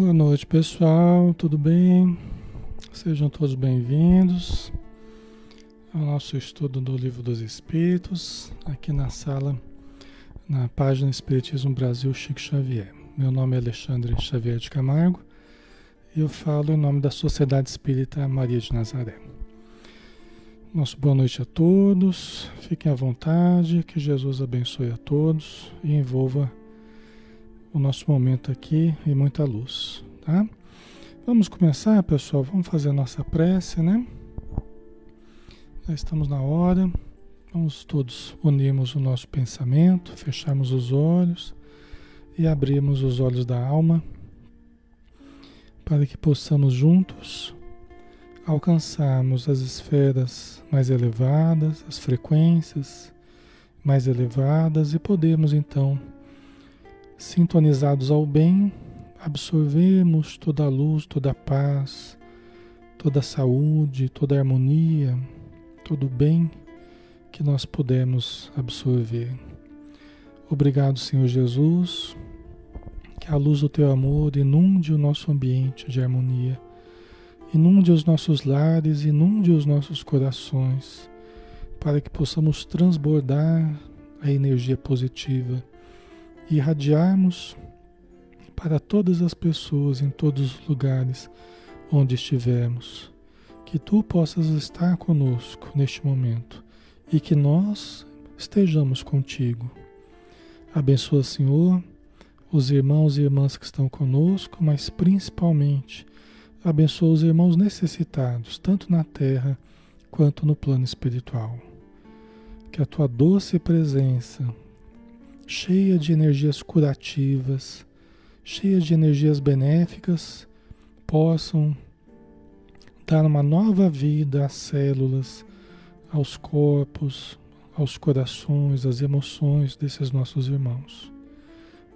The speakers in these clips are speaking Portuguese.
Boa noite, pessoal. Tudo bem? Sejam todos bem-vindos ao nosso estudo do Livro dos Espíritos, aqui na sala, na página Espiritismo Brasil Chico Xavier. Meu nome é Alexandre Xavier de Camargo e eu falo em nome da Sociedade Espírita Maria de Nazaré. Nosso boa noite a todos, fiquem à vontade, que Jesus abençoe a todos e envolva o nosso momento aqui e muita luz, tá? Vamos começar, pessoal. Vamos fazer a nossa prece, né? Já estamos na hora. Vamos todos unirmos o nosso pensamento, fecharmos os olhos e abrirmos os olhos da alma para que possamos juntos alcançarmos as esferas mais elevadas, as frequências mais elevadas e podemos então sintonizados ao bem, absorvemos toda a luz, toda a paz, toda a saúde, toda a harmonia, todo o bem que nós pudermos absorver. Obrigado, Senhor Jesus, que a luz do teu amor inunde o nosso ambiente de harmonia, inunde os nossos lares, inunde os nossos corações, para que possamos transbordar a energia positiva irradiarmos para todas as pessoas em todos os lugares onde estivermos. Que tu possas estar conosco neste momento e que nós estejamos contigo. Abençoa, Senhor, os irmãos e irmãs que estão conosco, mas principalmente abençoa os irmãos necessitados, tanto na terra quanto no plano espiritual. Que a tua doce presença cheia de energias curativas, cheia de energias benéficas, possam dar uma nova vida às células, aos corpos, aos corações, às emoções desses nossos irmãos.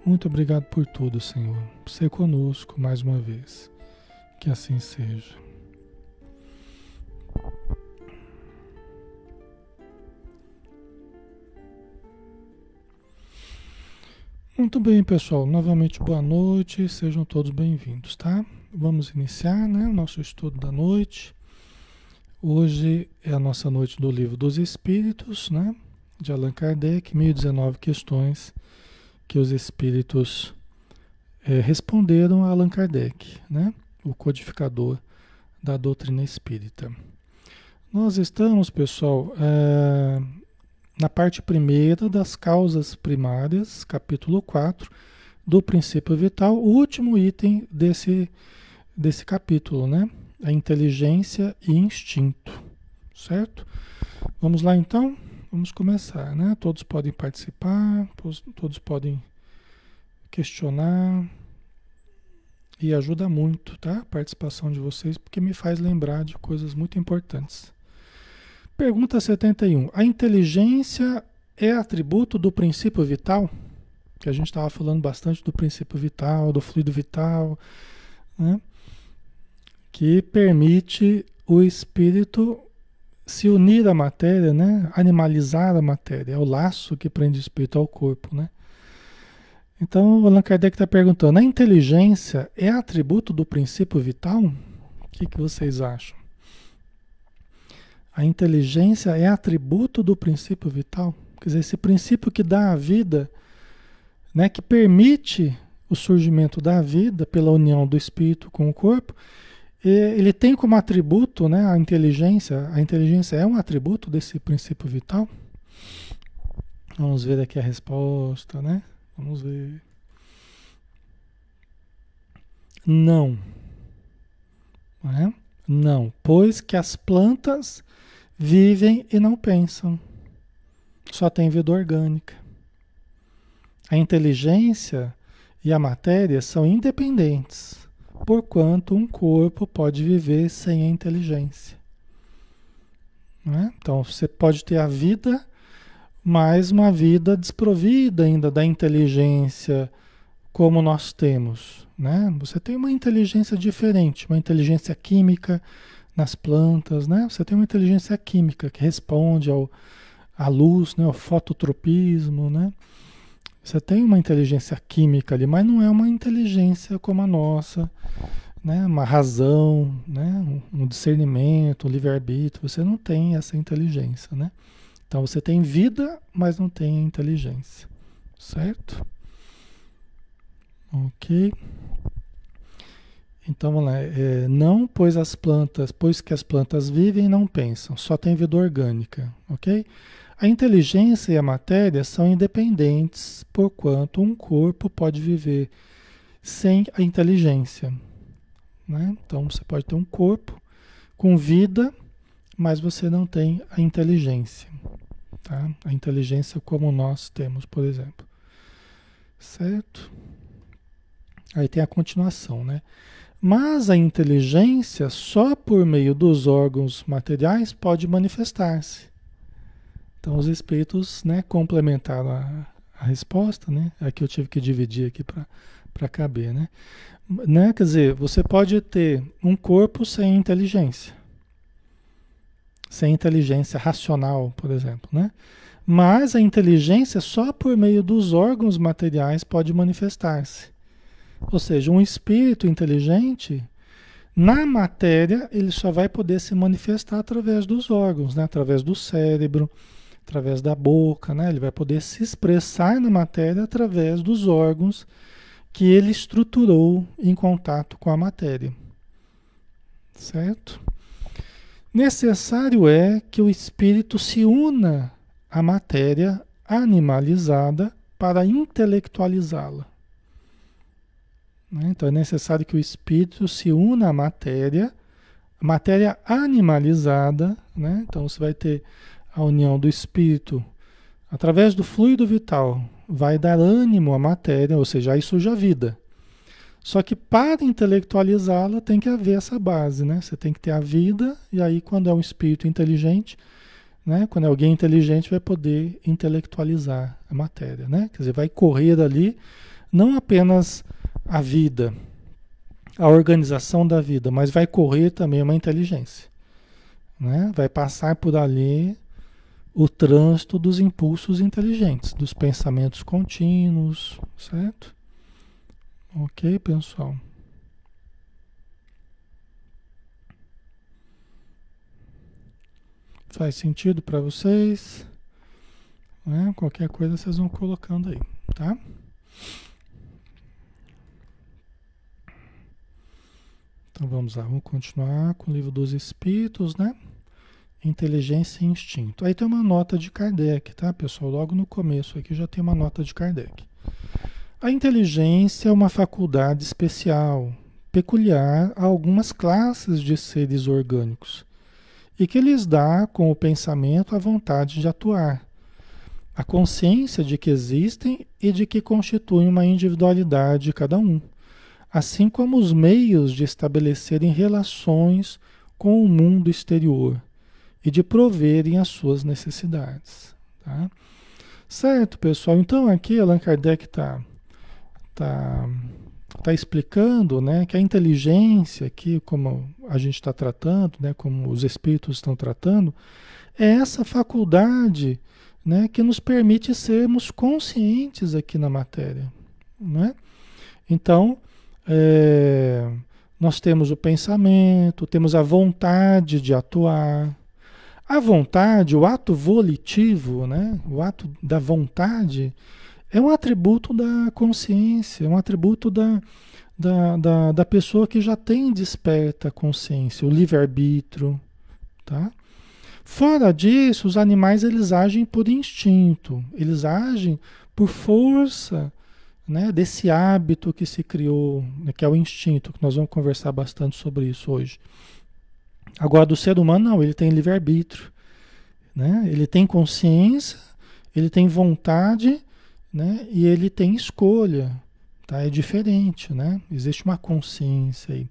Muito obrigado por tudo, Senhor. Ser conosco mais uma vez. Que assim seja. Muito bem, pessoal. Novamente, boa noite. Sejam todos bem-vindos, tá? Vamos iniciar, né, o nosso estudo da noite. Hoje é a nossa noite do Livro dos Espíritos, né? De Allan Kardec, 1019 questões que os espíritos é, responderam a Allan Kardec, né? O codificador da doutrina espírita. Nós estamos, pessoal, é, na parte primeira das causas primárias, capítulo 4, do princípio vital, o último item desse, desse capítulo, né? A inteligência e instinto, certo? Vamos lá então? Vamos começar, né? Todos podem participar, todos podem questionar e ajuda muito, tá? A participação de vocês, porque me faz lembrar de coisas muito importantes. Pergunta 71. A inteligência é atributo do princípio vital? Que a gente estava falando bastante do princípio vital, do fluido vital, né? que permite o espírito se unir à matéria, né? animalizar a matéria. É o laço que prende o espírito ao corpo. Né? Então, o Allan Kardec está perguntando: a inteligência é atributo do princípio vital? O que, que vocês acham? A inteligência é atributo do princípio vital. Quer dizer, esse princípio que dá a vida, né, que permite o surgimento da vida pela união do espírito com o corpo, ele tem como atributo né, a inteligência. A inteligência é um atributo desse princípio vital? Vamos ver aqui a resposta, né? Vamos ver. Não. Não, é? não pois que as plantas vivem e não pensam. Só tem vida orgânica. A inteligência e a matéria são independentes, porquanto um corpo pode viver sem a inteligência. É? Então você pode ter a vida, mas uma vida desprovida ainda da inteligência como nós temos. Né? Você tem uma inteligência diferente, uma inteligência química, nas plantas, né? Você tem uma inteligência química que responde ao, à luz, né? ao fototropismo, né? Você tem uma inteligência química ali, mas não é uma inteligência como a nossa, né? Uma razão, né? Um discernimento, um livre-arbítrio. Você não tem essa inteligência, né? Então você tem vida, mas não tem inteligência, certo? Ok. Então vamos lá. É, não, pois as plantas, pois que as plantas vivem e não pensam, só tem vida orgânica, ok? A inteligência e a matéria são independentes, porquanto um corpo pode viver sem a inteligência. Né? Então você pode ter um corpo com vida, mas você não tem a inteligência. Tá? A inteligência como nós temos, por exemplo. Certo? Aí tem a continuação, né? Mas a inteligência só por meio dos órgãos materiais pode manifestar-se. Então os espíritos né, complementaram a, a resposta, né? Aqui eu tive que dividir aqui para caber, né? né? Quer dizer, você pode ter um corpo sem inteligência. Sem inteligência racional, por exemplo, né? Mas a inteligência só por meio dos órgãos materiais pode manifestar-se. Ou seja, um espírito inteligente, na matéria, ele só vai poder se manifestar através dos órgãos, né? através do cérebro, através da boca, né? Ele vai poder se expressar na matéria através dos órgãos que ele estruturou em contato com a matéria. Certo? Necessário é que o espírito se una à matéria animalizada para intelectualizá-la. Né? Então é necessário que o espírito se una à matéria, matéria animalizada, né? Então você vai ter a união do espírito através do fluido vital, vai dar ânimo à matéria, ou seja, aí surge a vida. Só que para intelectualizá-la tem que haver essa base, né? Você tem que ter a vida, e aí quando é um espírito inteligente, né? Quando é alguém inteligente vai poder intelectualizar a matéria, né? Quer dizer, vai correr ali não apenas a vida, a organização da vida, mas vai correr também uma inteligência, né? Vai passar por ali o trânsito dos impulsos inteligentes, dos pensamentos contínuos, certo? Ok, pessoal? Faz sentido para vocês? Né? Qualquer coisa vocês vão colocando aí, tá? Então vamos lá, vamos continuar com o livro dos Espíritos, né? Inteligência e instinto. Aí tem uma nota de Kardec, tá, pessoal? Logo no começo aqui já tem uma nota de Kardec. A inteligência é uma faculdade especial, peculiar a algumas classes de seres orgânicos, e que lhes dá, com o pensamento, a vontade de atuar, a consciência de que existem e de que constituem uma individualidade de cada um, assim como os meios de estabelecerem relações com o mundo exterior e de proverem as suas necessidades. Tá? Certo, pessoal? Então aqui Allan Kardec está tá, tá explicando né, que a inteligência, aqui, como a gente está tratando, né, como os espíritos estão tratando, é essa faculdade né, que nos permite sermos conscientes aqui na matéria. Né? Então, é, nós temos o pensamento, temos a vontade de atuar, a vontade, o ato volitivo, né? o ato da vontade, é um atributo da consciência, é um atributo da, da, da, da pessoa que já tem desperta consciência, o livre-arbítrio. Tá? Fora disso, os animais eles agem por instinto, eles agem por força né, desse hábito que se criou, né, que é o instinto, que nós vamos conversar bastante sobre isso hoje. Agora, do ser humano, não, ele tem livre-arbítrio. Né? Ele tem consciência, ele tem vontade né? e ele tem escolha. Tá? É diferente, né? existe uma consciência aí.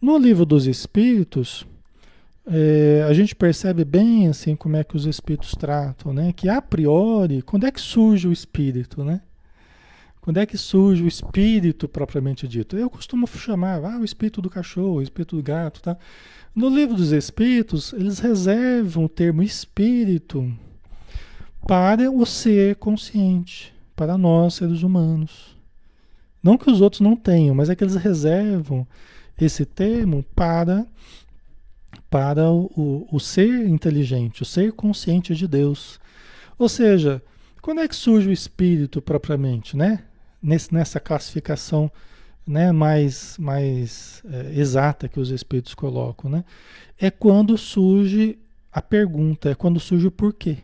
No livro dos Espíritos, é, a gente percebe bem assim como é que os espíritos tratam, né? Que a priori, quando é que surge o espírito, né? Quando é que surge o espírito propriamente dito? Eu costumo chamar ah, o espírito do cachorro, o espírito do gato, tá? No livro dos Espíritos, eles reservam o termo espírito para o ser consciente, para nós, seres humanos. Não que os outros não tenham, mas é que eles reservam esse termo para, para o, o, ser inteligente, o ser consciente de Deus. Ou seja, quando é que surge o espírito propriamente, né? Nesse, nessa classificação né, mais, mais é, exata que os espíritos colocam, né? É quando surge a pergunta, é quando surge o porquê.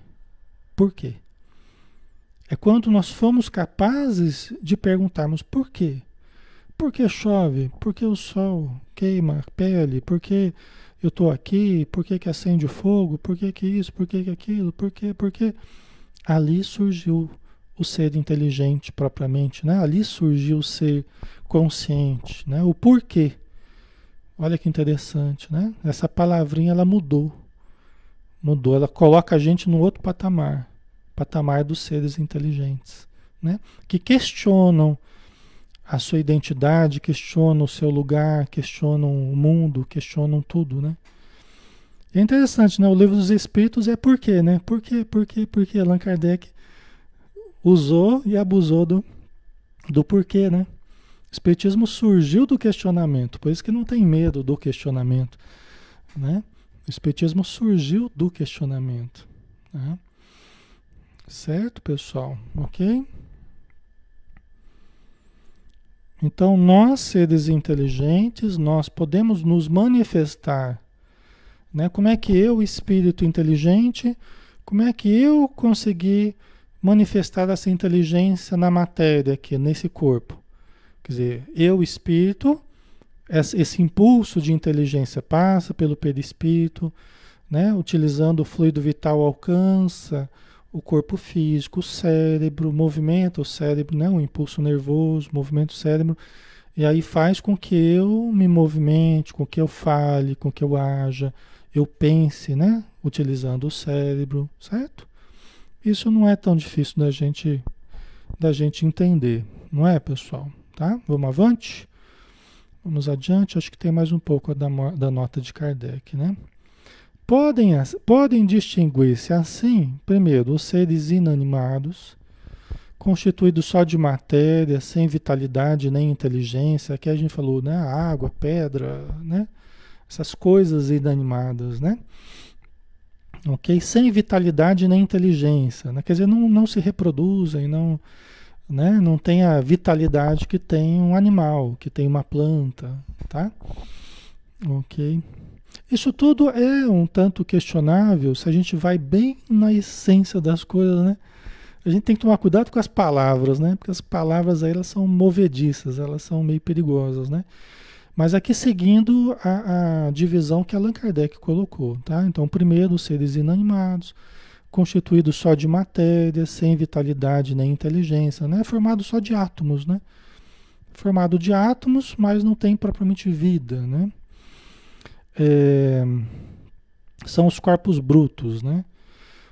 Por quê? É quando nós fomos capazes de perguntarmos por quê. Por que chove? Por que o sol queima a pele? Por que eu estou aqui? Por que, que acende o fogo? Por que, que isso? Por que, que aquilo? Por que? Por que? Ali surgiu o ser inteligente propriamente, né? Ali surgiu o ser consciente, né? O porquê. Olha que interessante, né? Essa palavrinha ela mudou. Mudou, ela coloca a gente no outro patamar, patamar dos seres inteligentes, né? Que questionam a sua identidade, questionam o seu lugar, questionam o mundo, questionam tudo, né? É interessante, né? O livro dos Espíritos é né? Por quê, por quê, por quê? Allan Kardec usou e abusou do, do porquê, né? O Espiritismo surgiu do questionamento, por isso que não tem medo do questionamento, né? O Espiritismo surgiu do questionamento, né? Certo, pessoal? Ok? Então, nós, seres inteligentes, nós podemos nos manifestar né? Como é que eu, espírito inteligente, como é que eu consegui manifestar essa inteligência na matéria aqui, nesse corpo? Quer dizer, eu, espírito, esse impulso de inteligência passa pelo perispírito, né? utilizando o fluido vital, alcança o corpo físico, o cérebro, movimenta o cérebro, né? o impulso nervoso, movimento o cérebro, e aí faz com que eu me movimente, com que eu fale, com que eu haja, eu pense, né? Utilizando o cérebro, certo? Isso não é tão difícil da gente da gente entender, não é, pessoal? Tá? Vamos avante? Vamos adiante, acho que tem mais um pouco da, da nota de Kardec, né? Podem, podem distinguir-se assim, primeiro, os seres inanimados, constituídos só de matéria, sem vitalidade nem inteligência, aqui a gente falou, né? Água, pedra, né? essas coisas inanimadas, né? Ok? Sem vitalidade nem inteligência, né? quer dizer, não, não se reproduzem, não, né? não tem a vitalidade que tem um animal, que tem uma planta, tá? Ok? Isso tudo é um tanto questionável se a gente vai bem na essência das coisas, né? A gente tem que tomar cuidado com as palavras, né? Porque as palavras aí elas são movediças, elas são meio perigosas, né? Mas aqui seguindo a, a, divisão que Allan Kardec colocou, tá? Então, primeiro, os seres inanimados, constituídos só de matéria, sem vitalidade nem inteligência, né? Formado só de átomos, né? Formado de átomos, mas não tem propriamente vida, né? É, são os corpos brutos, né?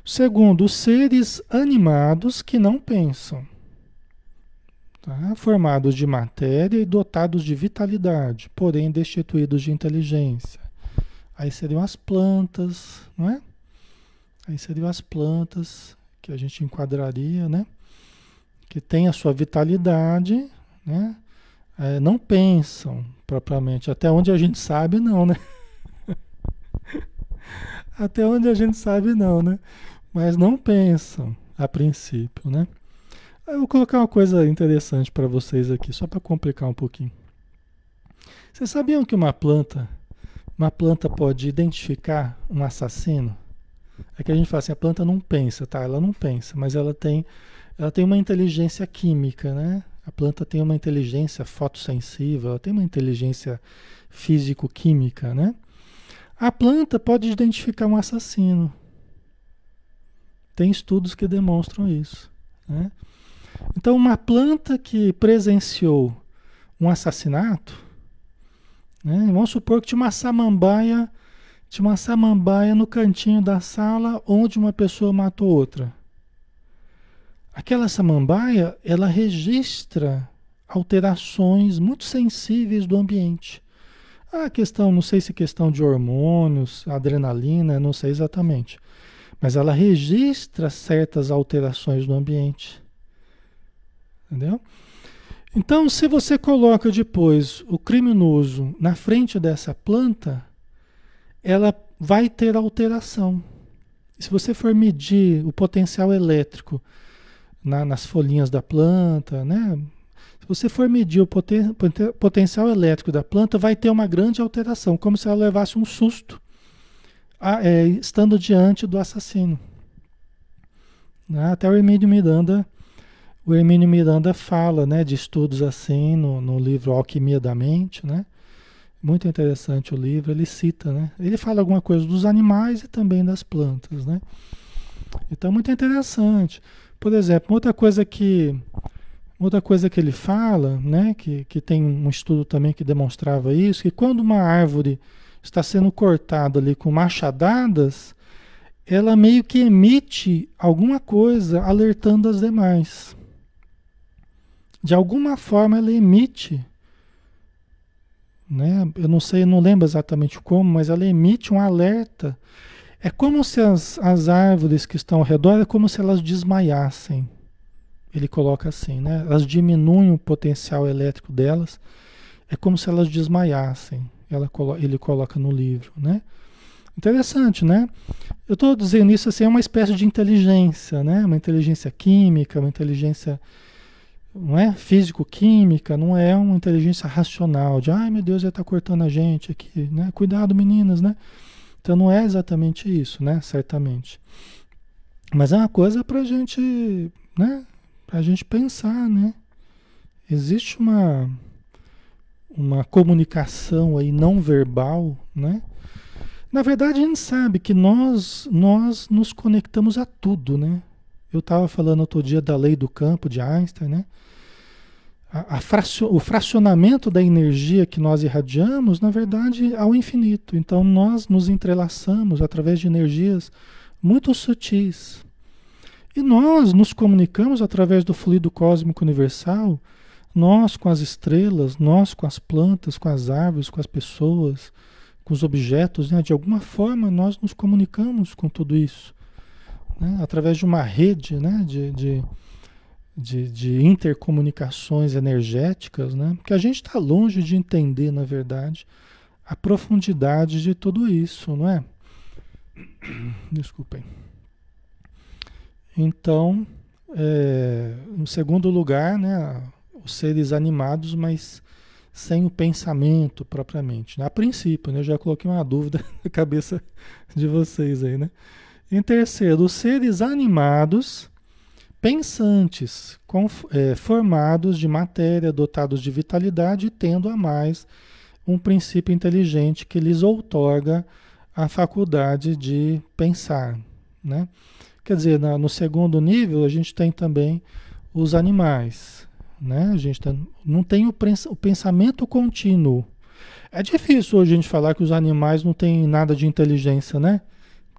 Segundo, os seres animados que não pensam tá? formados de matéria e dotados de vitalidade, porém destituídos de inteligência. Aí seriam as plantas, não é? Aí seriam as plantas que a gente enquadraria, né? Que têm a sua vitalidade, né? É, não pensam propriamente. Até onde a gente sabe, não, né? Até onde a gente sabe, não, né? Mas não pensam a princípio, né? Eu vou colocar uma coisa interessante para vocês aqui, só para complicar um pouquinho. Vocês sabiam que uma planta, uma planta pode identificar um assassino? É que a gente fala assim, a planta não pensa, tá? Ela não pensa, mas ela tem, ela tem uma inteligência química, né? A planta tem uma inteligência fotossensível, ela tem uma inteligência físico-química, né? A planta pode identificar um assassino. Tem estudos que demonstram isso, né? Então, uma planta que presenciou um assassinato, né? vamos supor que tinha uma samambaia, tinha uma samambaia no cantinho da sala onde uma pessoa matou outra. Aquela samambaia, ela registra alterações muito sensíveis do ambiente. A questão, não sei se questão de hormônios, adrenalina, não sei exatamente. Mas ela registra certas alterações do ambiente. Entendeu? Então, se você coloca depois o criminoso na frente dessa planta, ela vai ter alteração. Se você for medir o potencial elétrico na, nas folhinhas da planta, né? Se você for medir o poten, potencial elétrico da planta, vai ter uma grande alteração, como se ela levasse um susto a, é, estando diante do assassino. Né? Até o Hermínio Miranda, o Hermínio Miranda fala né, de estudos assim no, no livro Alquimia da Mente, né? Muito interessante o livro, ele cita, né? Ele fala alguma coisa dos animais e também das plantas, né? Então, muito interessante. Por exemplo, outra coisa que outra coisa que ele fala, né, que, que tem um estudo também que demonstrava isso, que quando uma árvore está sendo cortada ali com machadadas, ela meio que emite alguma coisa alertando as demais. De alguma forma ela emite, né? Eu não sei, não lembro exatamente como, mas ela emite um alerta. É como se as, as árvores que estão ao redor, é como se elas desmaiassem. Ele coloca assim, né? Elas diminuem o potencial elétrico delas. É como se elas desmaiassem. Ela, ele coloca no livro, né? Interessante, né? Eu estou dizendo isso assim, é uma espécie de inteligência, né? Uma inteligência química, uma inteligência não é físico-química, não é uma inteligência racional de, ai meu Deus, ele está cortando a gente aqui, né? Cuidado, meninas, né? Então não é exatamente isso, né? Certamente. Mas é uma coisa para a gente, né? Para a gente pensar, né? Existe uma uma comunicação aí não verbal, né? Na verdade, a gente sabe que nós nós nos conectamos a tudo, né? Eu estava falando outro dia da lei do campo de Einstein, né? A, a fracio, o fracionamento da energia que nós irradiamos, na verdade, ao infinito. Então, nós nos entrelaçamos através de energias muito sutis. E nós nos comunicamos através do fluido cósmico universal, nós com as estrelas, nós com as plantas, com as árvores, com as pessoas, com os objetos, né? de alguma forma nós nos comunicamos com tudo isso né? através de uma rede né? de, de, de, de intercomunicações energéticas, né? que a gente está longe de entender, na verdade, a profundidade de tudo isso, não é? Desculpem. Então, é, em segundo lugar, né, os seres animados, mas sem o pensamento propriamente. Né? A princípio, né, eu já coloquei uma dúvida na cabeça de vocês aí, né? Em terceiro, seres animados, pensantes, com, é, formados de matéria, dotados de vitalidade e tendo a mais um princípio inteligente que lhes outorga a faculdade de pensar. Né? Quer dizer, na, no segundo nível, a gente tem também os animais. Né? A gente tá, não tem o, o pensamento contínuo. É difícil hoje a gente falar que os animais não têm nada de inteligência, né?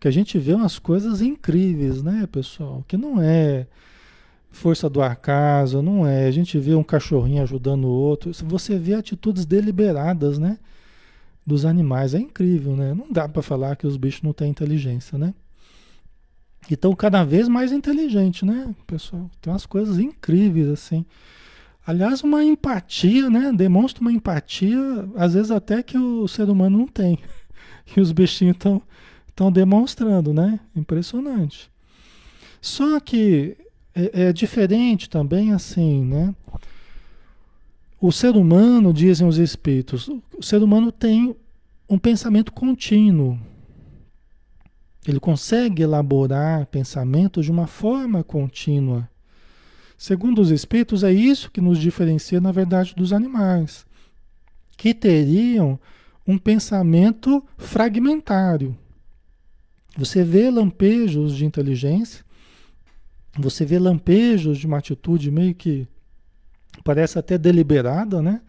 Porque a gente vê umas coisas incríveis, né, pessoal? Que não é força do acaso, não é. A gente vê um cachorrinho ajudando o outro. Você vê atitudes deliberadas, né? Dos animais. É incrível, né? Não dá para falar que os bichos não têm inteligência, né? E estão cada vez mais inteligentes, né, pessoal? Tem umas coisas incríveis, assim. Aliás, uma empatia, né? Demonstra uma empatia, às vezes até que o ser humano não tem. E os bichinhos estão Estão demonstrando, né? Impressionante. Só que é, é diferente também assim, né? O ser humano, dizem os espíritos, o ser humano tem um pensamento contínuo. Ele consegue elaborar pensamentos de uma forma contínua. Segundo os espíritos, é isso que nos diferencia, na verdade, dos animais, que teriam um pensamento fragmentário. Você vê lampejos de inteligência, você vê lampejos de uma atitude meio que parece até deliberada, né?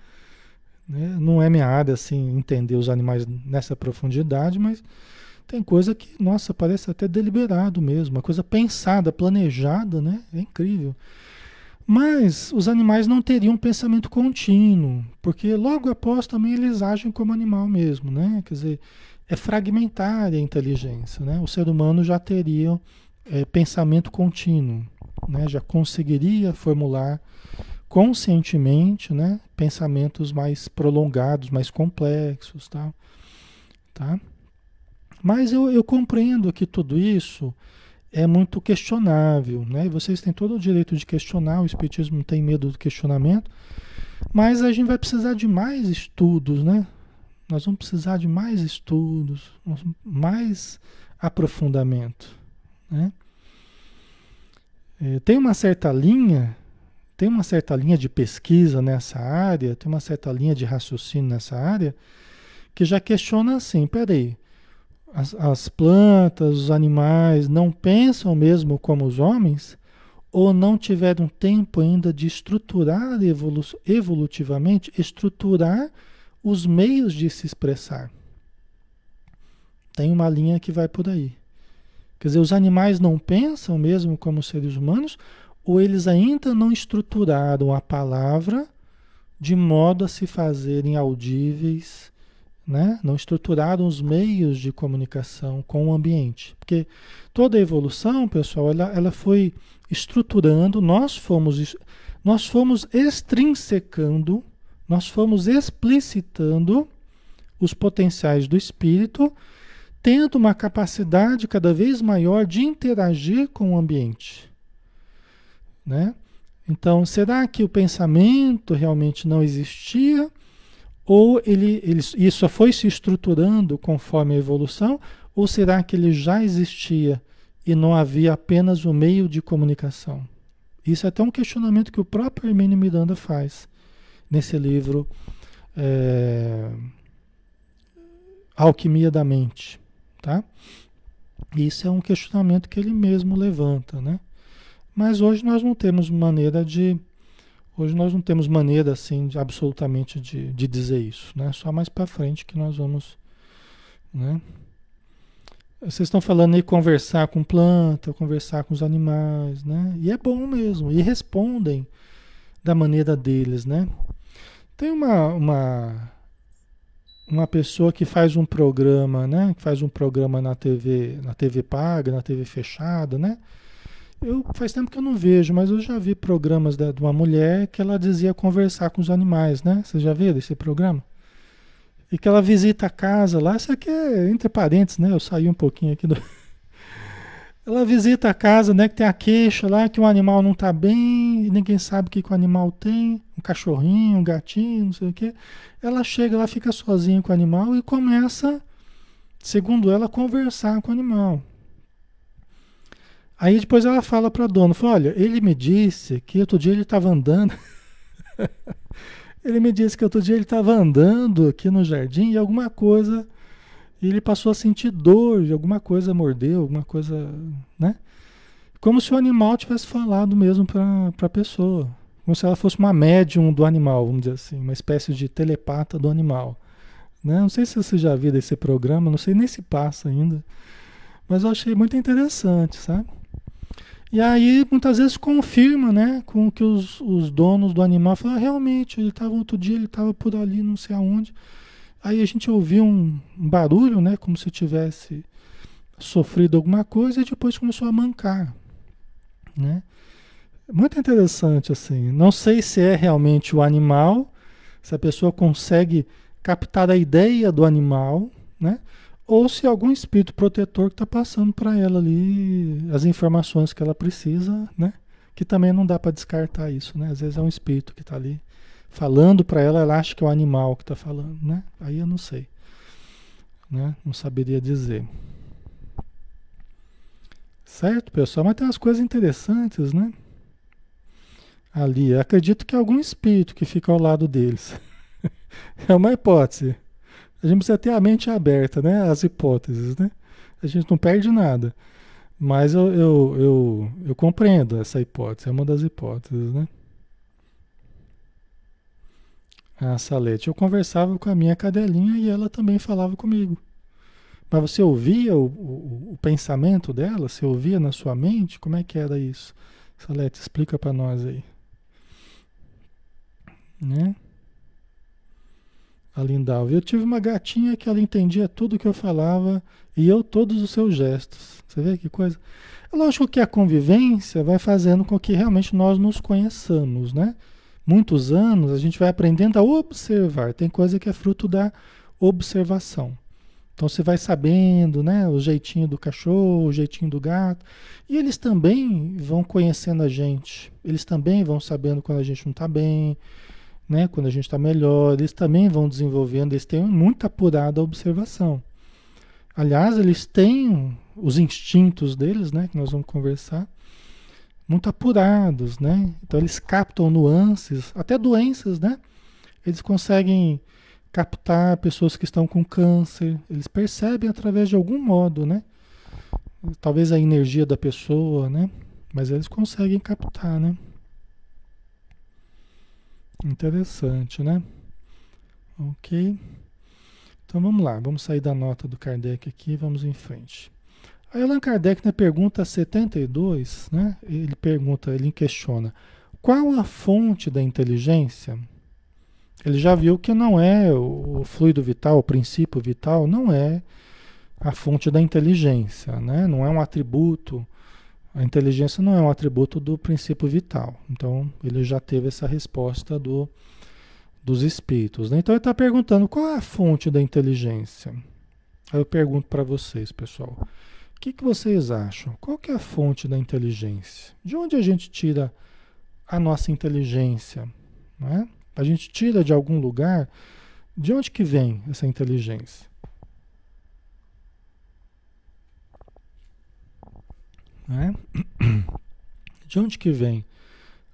né? Não é minha área assim entender os animais nessa profundidade, mas tem coisa que, nossa, parece até deliberado mesmo, uma coisa pensada, planejada, né? É incrível. Mas os animais não teriam pensamento contínuo, porque logo após também eles agem como animal mesmo, né? Quer dizer, é fragmentária a inteligência. Né? O ser humano já teria é, pensamento contínuo, né? já conseguiria formular conscientemente, né, pensamentos mais prolongados, mais complexos, tá? tá? Mas eu, eu compreendo que tudo isso é muito questionável, né? Vocês têm todo o direito de questionar, o Espiritismo não tem medo do questionamento, mas a gente vai precisar de mais estudos, né? Nós vamos precisar de mais estudos, mais aprofundamento, né? É, tem uma certa linha, tem uma certa linha de pesquisa nessa área, tem uma certa linha de raciocínio nessa área, que já questiona assim, peraí, as, as plantas, os animais não pensam mesmo como os homens? Ou não tiveram tempo ainda de estruturar evolu evolutivamente, estruturar os meios de se expressar? Tem uma linha que vai por aí. Quer dizer, os animais não pensam mesmo como seres humanos, ou eles ainda não estruturaram a palavra de modo a se fazerem audíveis né? não estruturaram os meios de comunicação com o ambiente. Porque toda a evolução, pessoal, ela, ela foi estruturando, nós fomos, nós fomos extrinsecando, nós fomos explicitando os potenciais do espírito, tendo uma capacidade cada vez maior de interagir com o ambiente. Né? Então, será que o pensamento realmente não existia? Ou ele, ele, isso foi se estruturando conforme a evolução, ou será que ele já existia e não havia apenas o meio de comunicação? Isso é até um questionamento que o próprio Hermínio Miranda faz nesse livro é, Alquimia da Mente. Tá? Isso é um questionamento que ele mesmo levanta. Né? Mas hoje nós não temos maneira de Hoje nós não temos maneira assim de, absolutamente de, de dizer isso, né? Só mais para frente que nós vamos, né? Vocês estão falando aí conversar com planta, conversar com os animais, né? E é bom mesmo. E respondem da maneira deles, né? Tem uma, uma, uma pessoa que faz um programa, né? Que faz um programa na TV, na TV paga, na TV fechada, né? Eu faz tempo que eu não vejo, mas eu já vi programas de, de uma mulher que ela dizia conversar com os animais, né? Você já viu esse programa? E que ela visita a casa lá, isso aqui é entre parênteses, né? Eu saí um pouquinho aqui do. Ela visita a casa, né? Que tem a queixa lá, que o animal não tá bem, e ninguém sabe o que, que o animal tem, um cachorrinho, um gatinho, não sei o quê. Ela chega lá, fica sozinha com o animal e começa, segundo ela, a conversar com o animal. Aí depois ela fala para a dona, fala, olha, ele me disse que outro dia ele estava andando. ele me disse que outro dia ele estava andando aqui no jardim e alguma coisa ele passou a sentir dor, de alguma coisa mordeu, alguma coisa, né? Como se o animal tivesse falado mesmo para a pessoa. Como se ela fosse uma médium do animal, vamos dizer assim, uma espécie de telepata do animal. Né? Não sei se você já viu esse programa, não sei nem se passa ainda. Mas eu achei muito interessante, sabe? E aí, muitas vezes, confirma, né, com que os, os donos do animal falam, realmente, ele estava outro dia, ele estava por ali, não sei aonde. Aí a gente ouviu um, um barulho, né, como se tivesse sofrido alguma coisa e depois começou a mancar, né? Muito interessante, assim. Não sei se é realmente o animal, se a pessoa consegue captar a ideia do animal, né? Ou se algum espírito protetor que está passando para ela ali as informações que ela precisa, né? Que também não dá para descartar isso, né? Às vezes é um espírito que está ali falando para ela, ela acha que é o animal que está falando, né? Aí eu não sei, né? Não saberia dizer. Certo, pessoal? Mas tem umas coisas interessantes, né? Ali, acredito que é algum espírito que fica ao lado deles. é uma hipótese. A gente precisa ter a mente aberta, né? As hipóteses, né? A gente não perde nada. Mas eu, eu, eu, eu compreendo essa hipótese, é uma das hipóteses, né? A Salete, eu conversava com a minha cadelinha e ela também falava comigo. Mas você ouvia o, o, o pensamento dela? Você ouvia na sua mente? Como é que era isso? Salete, explica para nós aí. Né? A Lindalva. Eu tive uma gatinha que ela entendia tudo que eu falava e eu todos os seus gestos. Você vê que coisa? É lógico que a convivência vai fazendo com que realmente nós nos conheçamos, né? muitos anos, a gente vai aprendendo a observar. Tem coisa que é fruto da observação. Então você vai sabendo, né, o jeitinho do cachorro, o jeitinho do gato, e eles também vão conhecendo a gente. Eles também vão sabendo quando a gente não está bem, né, quando a gente está melhor. Eles também vão desenvolvendo, eles têm muito apurada a observação. Aliás, eles têm os instintos deles, né, que nós vamos conversar, muito apurados, né? Então eles captam nuances, até doenças, né? Eles conseguem captar pessoas que estão com câncer, eles percebem através de algum modo, né? Talvez a energia da pessoa, né? Mas eles conseguem captar, né? Interessante, né? Ok. Então vamos lá, vamos sair da nota do Kardec aqui, vamos em frente. Aí Allan Kardec, na pergunta 72, né, ele pergunta, ele questiona, qual a fonte da inteligência? Ele já viu que não é o fluido vital, o princípio vital, não é a fonte da inteligência, né? não é um atributo. A inteligência não é um atributo do princípio vital. Então, ele já teve essa resposta do, dos espíritos. Né? Então ele está perguntando qual é a fonte da inteligência. Aí eu pergunto para vocês, pessoal. O que, que vocês acham? Qual que é a fonte da inteligência? De onde a gente tira a nossa inteligência? Né? A gente tira de algum lugar. De onde que vem essa inteligência? Né? De onde que vem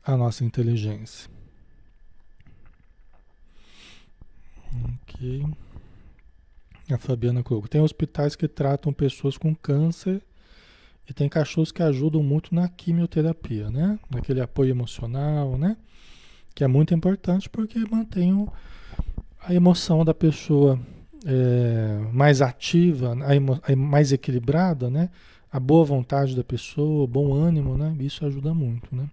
a nossa inteligência? Ok. A Fabiana colocou. Tem hospitais que tratam pessoas com câncer e tem cachorros que ajudam muito na quimioterapia, né? Naquele apoio emocional, né? Que é muito importante porque mantém o, a emoção da pessoa é, mais ativa, a emo, a mais equilibrada, né? A boa vontade da pessoa, o bom ânimo, né? Isso ajuda muito, né?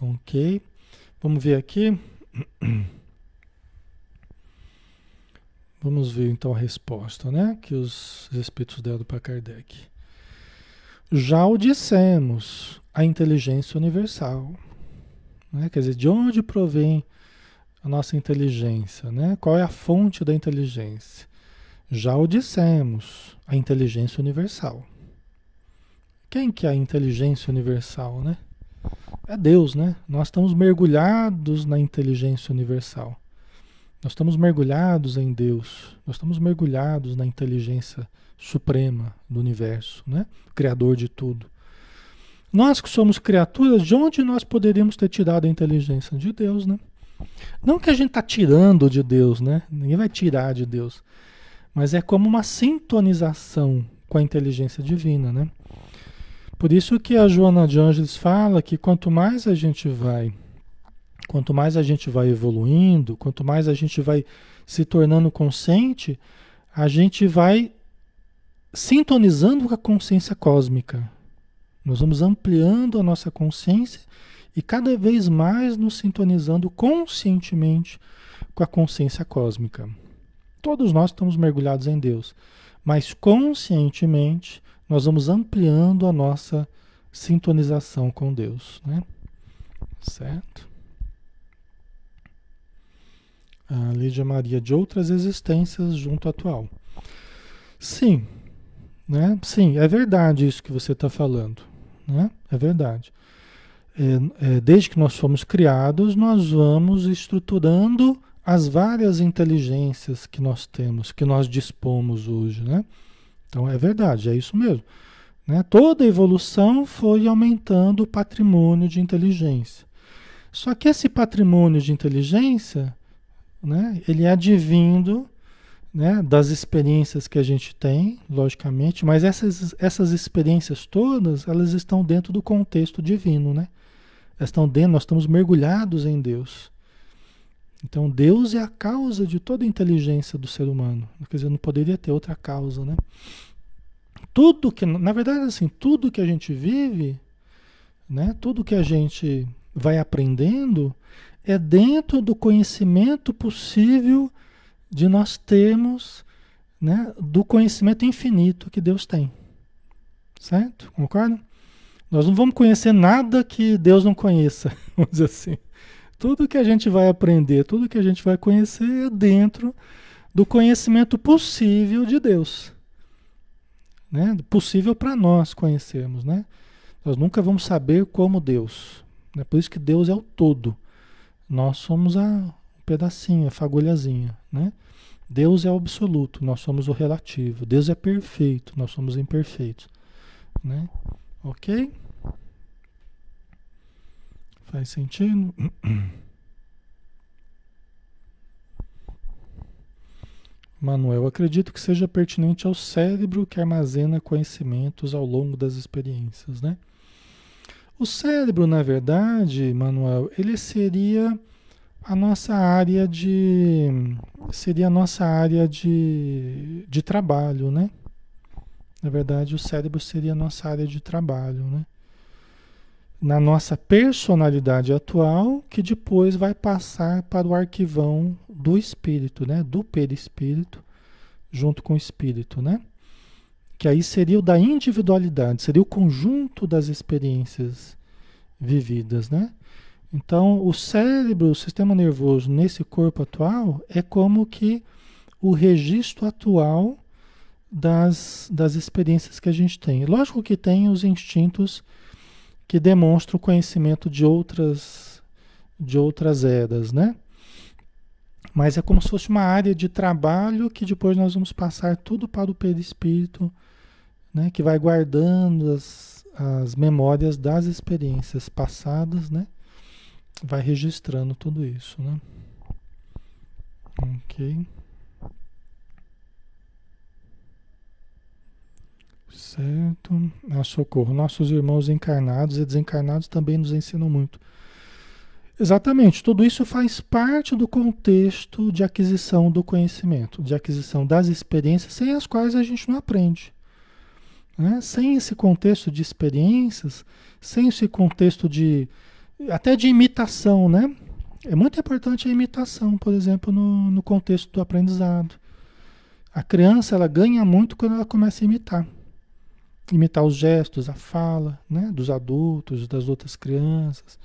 Ok. Vamos ver aqui. Vamos ver então a resposta, né? Que os espíritos deram para Kardec. Já o dissemos, a inteligência universal. Né? Quer dizer, de onde provém a nossa inteligência? Né? Qual é a fonte da inteligência? Já o dissemos, a inteligência universal. Quem que é a inteligência universal, né? É Deus, né? Nós estamos mergulhados na inteligência universal. Nós estamos mergulhados em Deus, nós estamos mergulhados na inteligência suprema do universo, né? Criador de tudo. Nós que somos criaturas, de onde nós poderíamos ter tirado a inteligência? De Deus, né? Não que a gente está tirando de Deus, né? Ninguém vai tirar de Deus. Mas é como uma sintonização com a inteligência divina, né? Por isso que a Joana de Ângeles fala que quanto mais a gente vai Quanto mais a gente vai evoluindo, quanto mais a gente vai se tornando consciente, a gente vai sintonizando com a consciência cósmica. Nós vamos ampliando a nossa consciência e cada vez mais nos sintonizando conscientemente com a consciência cósmica. Todos nós estamos mergulhados em Deus, mas conscientemente nós vamos ampliando a nossa sintonização com Deus, né? Certo? a Lídia Maria, de outras existências junto à atual. Sim, né? Sim, é verdade isso que você está falando, né? É verdade. É, é, desde que nós fomos criados, nós vamos estruturando as várias inteligências que nós temos, que nós dispomos hoje, né? Então é verdade, é isso mesmo. Né? Toda evolução foi aumentando o patrimônio de inteligência. Só que esse patrimônio de inteligência né? Ele é advindo né, das experiências que a gente tem, logicamente, mas essas, essas experiências todas, elas estão dentro do contexto divino, né? Estão dentro, nós estamos mergulhados em Deus. Então Deus é a causa de toda a inteligência do ser humano. Quer dizer, não poderia ter outra causa, né? Tudo que, na verdade, assim, tudo que a gente vive, né? Tudo que a gente vai aprendendo é dentro do conhecimento possível de nós termos, né, do conhecimento infinito que Deus tem. Certo? Concorda? Nós não vamos conhecer nada que Deus não conheça. Vamos dizer assim. Tudo que a gente vai aprender, tudo que a gente vai conhecer é dentro do conhecimento possível de Deus. Né? Possível para nós conhecermos, né? Nós nunca vamos saber como Deus. É por isso que Deus é o todo. Nós somos a, um pedacinho, a fagulhazinha, né? Deus é o absoluto, nós somos o relativo. Deus é perfeito, nós somos imperfeitos, né? Ok? Faz sentido? Manuel, acredito que seja pertinente ao cérebro que armazena conhecimentos ao longo das experiências, né? O cérebro, na verdade, Manuel, ele seria a nossa área de seria a nossa área de, de trabalho, né? Na verdade, o cérebro seria a nossa área de trabalho, né? Na nossa personalidade atual, que depois vai passar para o arquivão do espírito, né? Do perispírito, junto com o espírito, né? Que aí seria o da individualidade, seria o conjunto das experiências vividas, né? Então, o cérebro, o sistema nervoso nesse corpo atual é como que o registro atual das, das experiências que a gente tem. Lógico que tem os instintos que demonstram o conhecimento de outras, de outras eras, né? Mas é como se fosse uma área de trabalho que depois nós vamos passar tudo para o perispírito, né? Que vai guardando as, as memórias das experiências passadas, né? vai registrando tudo isso, né? Ok. Certo. Ah, socorro. Nossos irmãos encarnados e desencarnados também nos ensinam muito. Exatamente, tudo isso faz parte do contexto de aquisição do conhecimento, de aquisição das experiências, sem as quais a gente não aprende. Né? Sem esse contexto de experiências, sem esse contexto de, até de imitação, né? É muito importante a imitação, por exemplo, no, no contexto do aprendizado. A criança ela ganha muito quando ela começa a imitar. Imitar os gestos, a fala, né? Dos adultos, das outras crianças.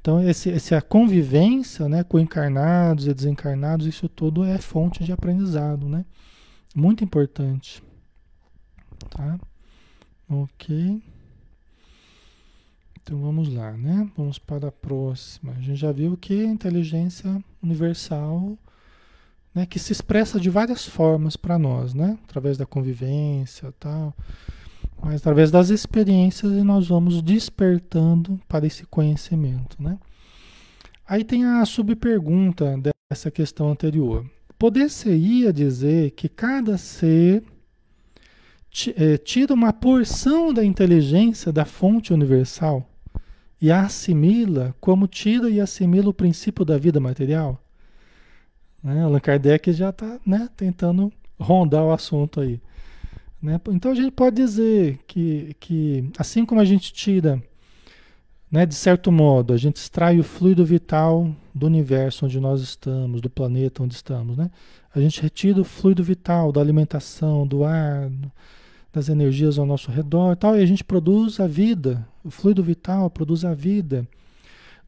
Então, esse, essa convivência né, com encarnados e desencarnados, isso tudo é fonte de aprendizado, né? Muito importante. Tá? Ok. Então vamos lá, né? Vamos para a próxima. A gente já viu que a inteligência universal, né, que se expressa de várias formas para nós, né? Através da convivência, tal, mas através das experiências nós vamos despertando para esse conhecimento, né? Aí tem a subpergunta dessa questão anterior. Poder-se-ia dizer que cada ser eh, tira uma porção da inteligência da fonte universal? e a assimila como tira e assimila o princípio da vida material? Né? Allan Kardec já está né, tentando rondar o assunto aí. Né? Então a gente pode dizer que, que assim como a gente tira, né, de certo modo, a gente extrai o fluido vital do universo onde nós estamos, do planeta onde estamos, né? A gente retira o fluido vital da alimentação, do ar, das energias ao nosso redor e tal, e a gente produz a vida, o fluido vital produz a vida.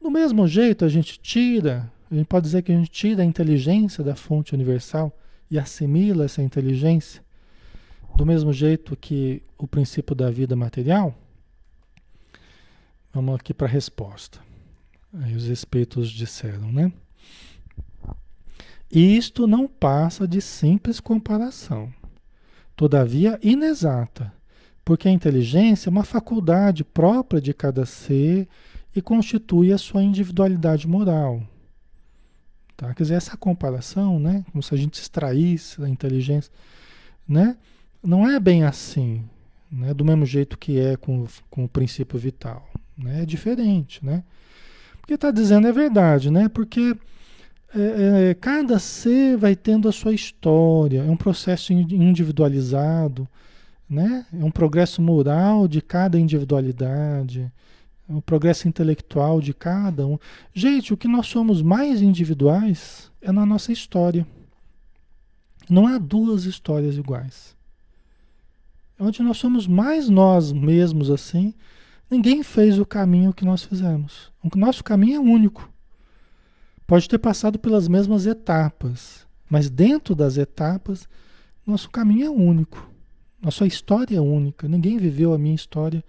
Do mesmo jeito, a gente tira, a gente pode dizer que a gente tira a inteligência da fonte universal e assimila essa inteligência, do mesmo jeito que o princípio da vida material. Vamos aqui para a resposta. Aí os espíritos disseram, né? Isto não passa de simples comparação todavia inexata, porque a inteligência é uma faculdade própria de cada ser e constitui a sua individualidade moral. Tá? Quer dizer, essa comparação, né, como se a gente extraísse da inteligência, né, não é bem assim, né, do mesmo jeito que é com, com o princípio vital. Né, é diferente. Né? O que está dizendo é verdade, né? porque é, é, cada ser vai tendo a sua história, é um processo individualizado, né? é um progresso moral de cada individualidade, é um progresso intelectual de cada um. Gente, o que nós somos mais individuais é na nossa história. Não há duas histórias iguais. Onde nós somos mais nós mesmos assim, Ninguém fez o caminho que nós fizemos. O nosso caminho é único. Pode ter passado pelas mesmas etapas, mas dentro das etapas, nosso caminho é único. Nossa história é única. Ninguém viveu a minha história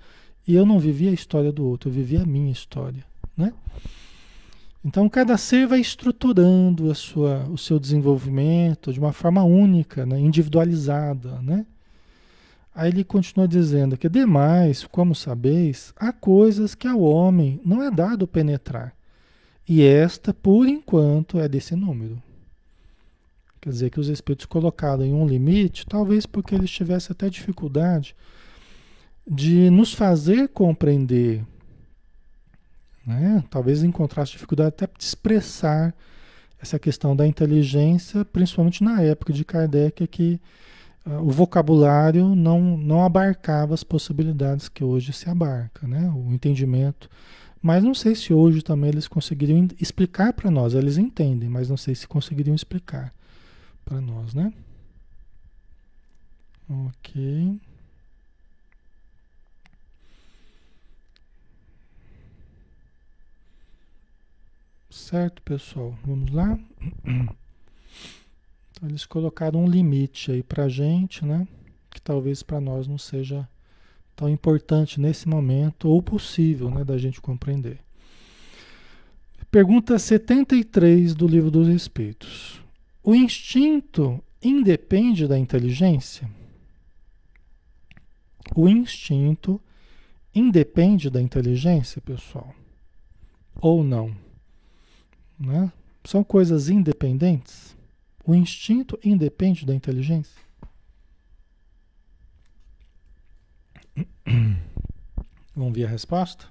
e eu não vivi a história do outro, eu vivi a minha história, né? Então cada ser vai estruturando sua, o seu desenvolvimento de uma forma única, né? individualizada, né? Aí ele continua dizendo que demais, como sabeis, há coisas que ao homem não é dado penetrar. E esta, por enquanto, é desse número. Quer dizer que os espíritos colocaram em um limite, talvez porque eles tivessem até dificuldade de nos fazer compreender, né? talvez encontrasse dificuldade até de expressar essa questão da inteligência, principalmente na época de Kardec, que o vocabulário não, não abarcava as possibilidades que hoje se abarca, né? o entendimento. Mas não sei se hoje também eles conseguiriam explicar para nós, eles entendem, mas não sei se conseguiriam explicar para nós, né? Ok. Certo, pessoal? Vamos lá? Então, eles colocaram um limite aí para gente, né? Que talvez para nós não seja tão importante nesse momento ou possível, né, da gente compreender. Pergunta 73 do Livro dos Espíritos. O instinto independe da inteligência? O instinto independe da inteligência, pessoal? Ou não? Né? São coisas independentes? O instinto independe da inteligência? Vamos ver a resposta?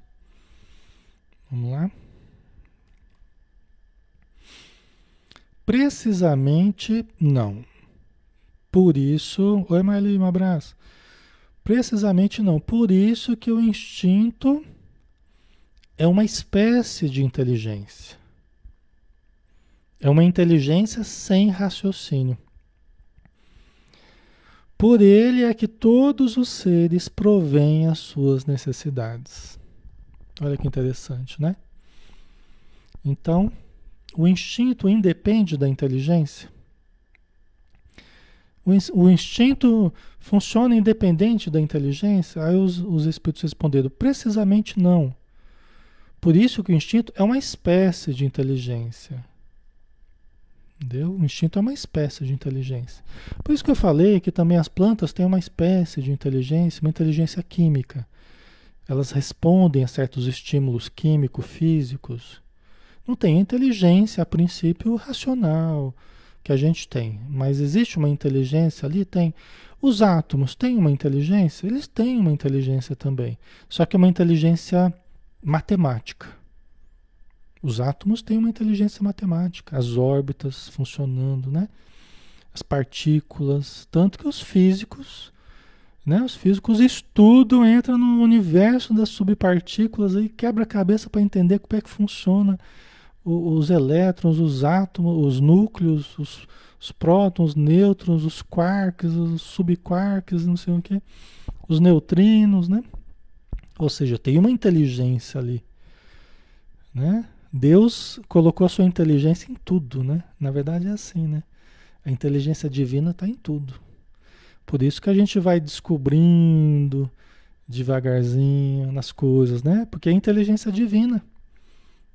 Vamos lá. Precisamente não. Por isso. Oi, Marli, um abraço. Precisamente não. Por isso que o instinto é uma espécie de inteligência. É uma inteligência sem raciocínio. Por ele é que todos os seres provêm as suas necessidades. Olha que interessante, né? Então, o instinto independe da inteligência? O, instinto funciona independente da inteligência? Aí os, os espíritos responderam: precisamente não. Por isso que o instinto é uma espécie de inteligência. Entendeu? O instinto é uma espécie de inteligência. Por isso que eu falei que também as plantas têm uma espécie de inteligência, uma inteligência química. Elas respondem a certos estímulos químicos, físicos. Não tem inteligência, a princípio, racional que a gente tem. Mas existe uma inteligência ali? Tem. Os átomos têm uma inteligência? Eles têm uma inteligência também. Só que é uma inteligência matemática. Os átomos têm uma inteligência matemática, as órbitas funcionando, né? As partículas, tanto que os físicos, né? Os físicos estudam, entram no universo das subpartículas e quebra a cabeça para entender como é que funciona os elétrons, os átomos, os núcleos, os, os prótons, nêutrons, os quarks, os subquarks, não sei o que, os neutrinos, né? Ou seja, tem uma inteligência ali, né? Deus colocou a sua inteligência em tudo, né? Na verdade é assim, né? A inteligência divina está em tudo. Por isso que a gente vai descobrindo devagarzinho nas coisas, né? Porque é a inteligência divina.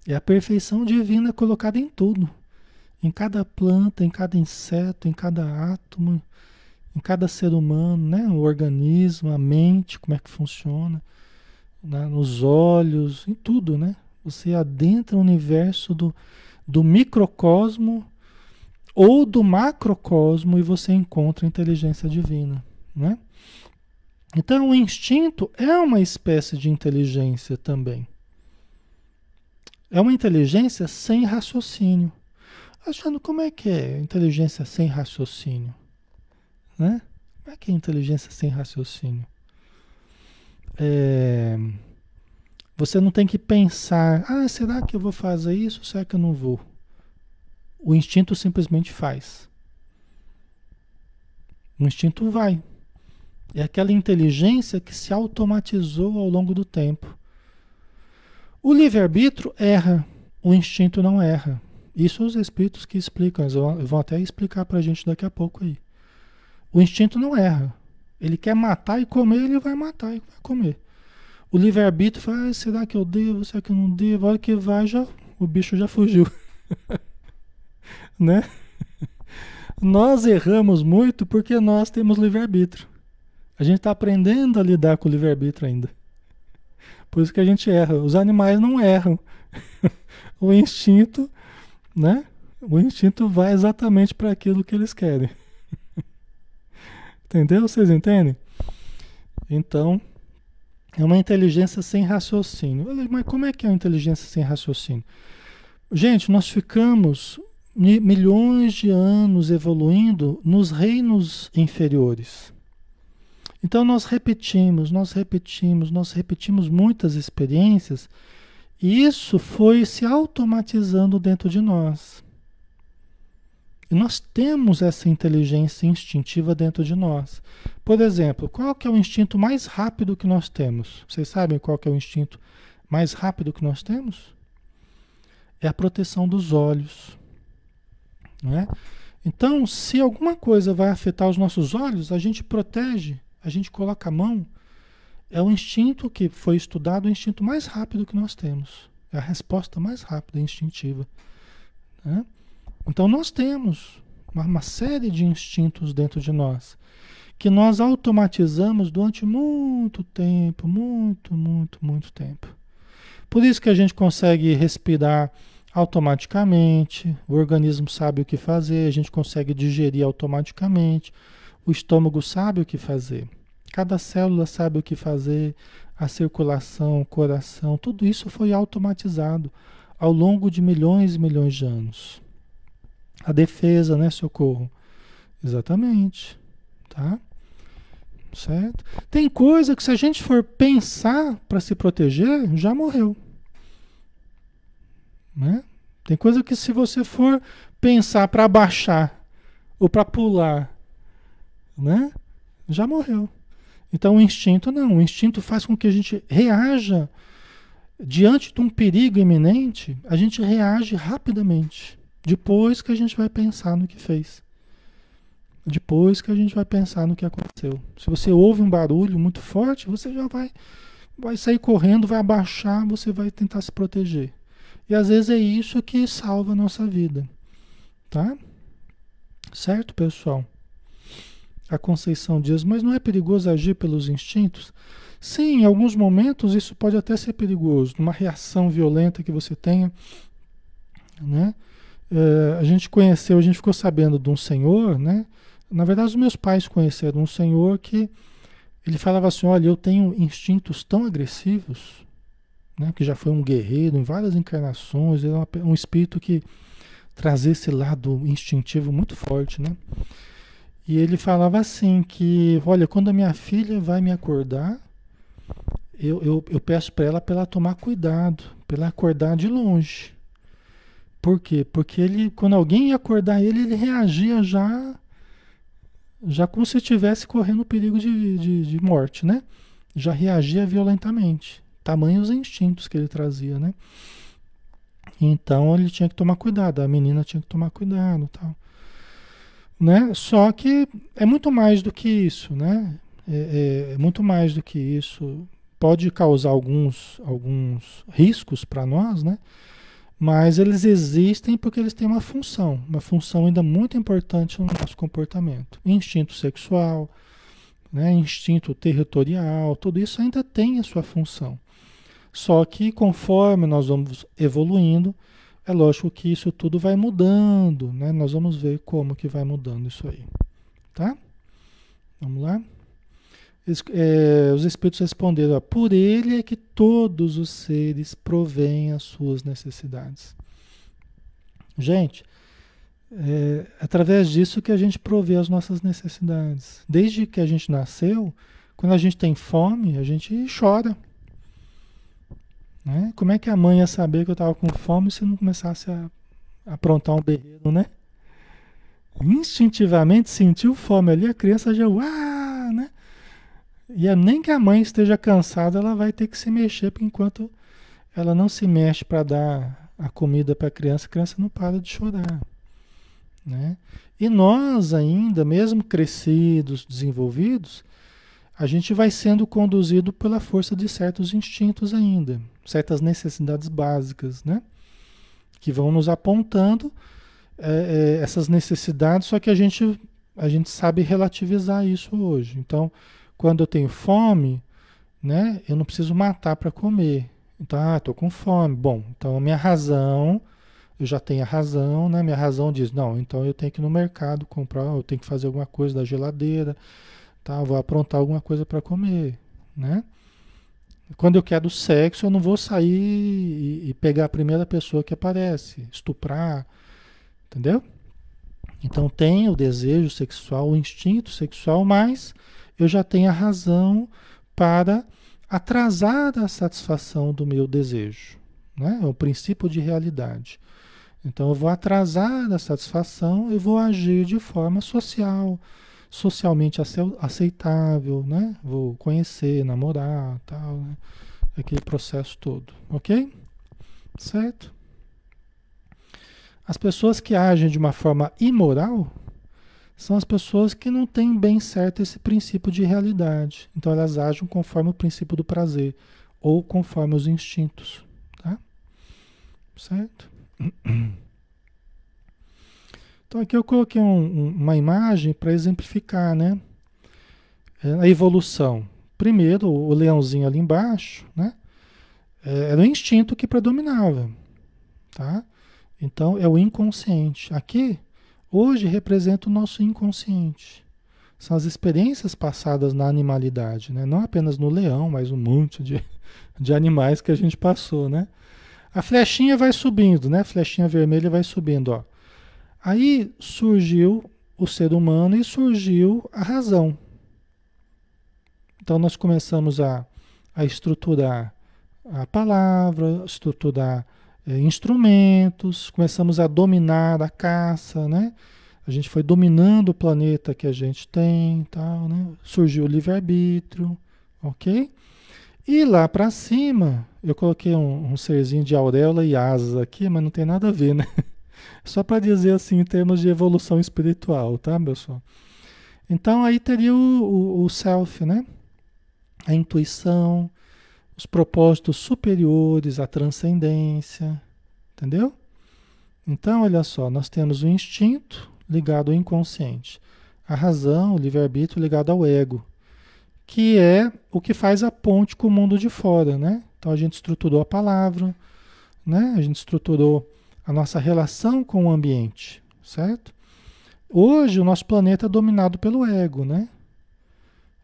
É a perfeição divina colocada em tudo. Em cada planta, em cada inseto, em cada átomo, em cada ser humano, né? O organismo, a mente, como é que funciona, né? nos olhos, em tudo, né? Você adentra o universo do, do microcosmo ou do macrocosmo e você encontra a inteligência divina, né? Então o instinto é uma espécie de inteligência também. É uma inteligência sem raciocínio. Achando como é que é inteligência sem raciocínio? Né? Como é que é inteligência sem raciocínio? É... Você não tem que pensar, ah, será que eu vou fazer isso? Será que eu não vou? O instinto simplesmente faz. O instinto vai. É aquela inteligência que se automatizou ao longo do tempo O livre-arbítrio erra, o instinto não erra. Isso os espíritos que explicam, eles vão até explicar para a gente daqui a pouco aí. O instinto não erra. Ele quer matar e comer, ele vai matar e vai comer. O livre-arbítrio fala, ah, será que eu devo, será que eu não devo? A hora que vai, já, o bicho já fugiu. né? Nós erramos muito porque nós temos livre-arbítrio. A gente está aprendendo a lidar com o livre-arbítrio ainda. Por isso que a gente erra. Os animais não erram. o instinto, né? O instinto vai exatamente para aquilo que eles querem. Entendeu? Vocês entendem? Então, é uma inteligência sem raciocínio. Mas como é que é uma inteligência sem raciocínio? Gente, nós ficamos milhões de anos evoluindo nos reinos inferiores. Então nós repetimos, nós repetimos, nós repetimos muitas experiências e isso foi se automatizando dentro de nós. E nós temos essa inteligência instintiva dentro de nós. Por exemplo, qual que é o instinto mais rápido que nós temos? Vocês sabem qual que é o instinto mais rápido que nós temos? É a proteção dos olhos. Não é? Então, se alguma coisa vai afetar os nossos olhos, a gente protege a gente coloca a mão, é o instinto que foi estudado, o instinto mais rápido que nós temos. É a resposta mais rápida, instintiva. Né? Então nós temos uma, uma série de instintos dentro de nós que nós automatizamos durante muito tempo, muito, muito, muito tempo. Por isso que a gente consegue respirar automaticamente, o organismo sabe o que fazer, a gente consegue digerir automaticamente, o estômago sabe o que fazer. Cada célula sabe o que fazer, a circulação, o coração, tudo isso foi automatizado ao longo de milhões e milhões de anos. A defesa, né, socorro? Exatamente, tá? Certo? Tem coisa que se a gente for pensar para se proteger, já morreu. Né? Tem coisa que se você for pensar para baixar ou para pular, né? Já morreu. Então o instinto não, o instinto faz com que a gente reaja diante de um perigo iminente, a gente reage rapidamente, depois que a gente vai pensar no que fez. Depois que a gente vai pensar no que aconteceu. Se você ouve um barulho muito forte, você já vai vai sair correndo, vai abaixar, você vai tentar se proteger. E às vezes é isso que salva a nossa vida. Tá? Certo, pessoal? A Conceição diz, mas não é perigoso agir pelos instintos? Sim, em alguns momentos isso pode até ser perigoso, numa reação violenta que você tenha. Né? É, a gente conheceu, a gente ficou sabendo de um senhor, né? Na verdade, os meus pais conheceram um senhor que ele falava assim: olha, eu tenho instintos tão agressivos, né? Que já foi um guerreiro em várias encarnações, era um espírito que trazia esse lado instintivo muito forte, né? E ele falava assim que, olha, quando a minha filha vai me acordar, eu, eu, eu peço para ela ela tomar cuidado, para ela acordar de longe. Por quê? Porque ele, quando alguém ia acordar ele, ele reagia já, já como se estivesse correndo perigo de, de, de morte, né? Já reagia violentamente. Tamanhos instintos que ele trazia, né? Então ele tinha que tomar cuidado, a menina tinha que tomar cuidado, tal. Né? Só que é muito mais do que isso, né? É, é, é muito mais do que isso. Pode causar alguns, alguns riscos para nós, né? Mas eles existem porque eles têm uma função, uma função ainda muito importante no nosso comportamento. Instinto sexual, né? instinto territorial, tudo isso ainda tem a sua função. Só que conforme nós vamos evoluindo, é lógico que isso tudo vai mudando, né? Nós vamos ver como que vai mudando isso aí, tá? Vamos lá? É, os Espíritos responderam: ó, por ele é que todos os seres provêm as suas necessidades. Gente, é através disso que a gente provê as nossas necessidades. Desde que a gente nasceu, quando a gente tem fome, a gente chora. Né? Como é que a mãe ia saber que eu estava com fome se não começasse a, aprontar um berreiro, né? Instintivamente sentiu fome ali, a criança já, né? E é nem que a mãe esteja cansada, ela vai ter que se mexer enquanto ela não se mexe para dar a comida para a criança, a criança não para de chorar. Né? E nós ainda, mesmo crescidos, desenvolvidos, a gente vai sendo conduzido pela força de certos instintos ainda, certas necessidades básicas, né? Que vão nos apontando é, é, essas necessidades, só que a gente, a gente sabe relativizar isso hoje. Então, quando eu tenho fome, né? Eu não preciso matar para comer. Então, ah, tô com fome. Bom, então a minha razão, eu já tenho a razão, né? Minha razão diz, não, então eu tenho que ir no mercado comprar, eu tenho que fazer alguma coisa da geladeira, tá? Vou aprontar alguma coisa para comer, né? Quando eu quero sexo, eu não vou sair e, e, pegar a primeira pessoa que aparece, estuprar, entendeu? Então tem o desejo sexual, o instinto sexual, mas eu já tenho a razão para atrasar a satisfação do meu desejo, né? É o princípio de realidade. Então eu vou atrasar a satisfação, eu vou agir de forma social, socialmente aceitável, né? Vou conhecer, namorar, tal, né? aquele processo todo, ok? Certo? As pessoas que agem de uma forma imoral são as pessoas que não têm bem certo esse princípio de realidade. Então elas agem conforme o princípio do prazer ou conforme os instintos, tá? Certo? Então aqui eu coloquei um, uma imagem para exemplificar, né? É, a evolução. Primeiro, o leãozinho ali embaixo, né? É, era o instinto que predominava, tá? Então é o inconsciente. Aqui, hoje representa o nosso inconsciente. São as experiências passadas na animalidade, né? Não apenas no leão, mas um monte de, de animais que a gente passou, né? A flechinha vai subindo, né? A flechinha vermelha vai subindo, ó. Aí surgiu o ser humano e surgiu a razão. Então nós começamos a, a estruturar a palavra, estruturar instrumentos, começamos a dominar a caça, né? A gente foi dominando o planeta que a gente tem, tal, né? Surgiu o livre-arbítrio, ok? E lá para cima, eu coloquei um, um serzinho de auréola e asas aqui, mas não tem nada a ver, né? Só para dizer assim, em termos de evolução espiritual, tá, pessoal? Então aí teria o, o, o self, né? A intuição, os propósitos superiores, a transcendência, entendeu? Então, olha só, nós temos o instinto ligado ao inconsciente, a razão, o livre-arbítrio ligado ao ego, que é o que faz a ponte com o mundo de fora, né? Então a gente estruturou a palavra, né? A gente estruturou a nossa relação com o ambiente, certo? Hoje o nosso planeta é dominado pelo ego, né?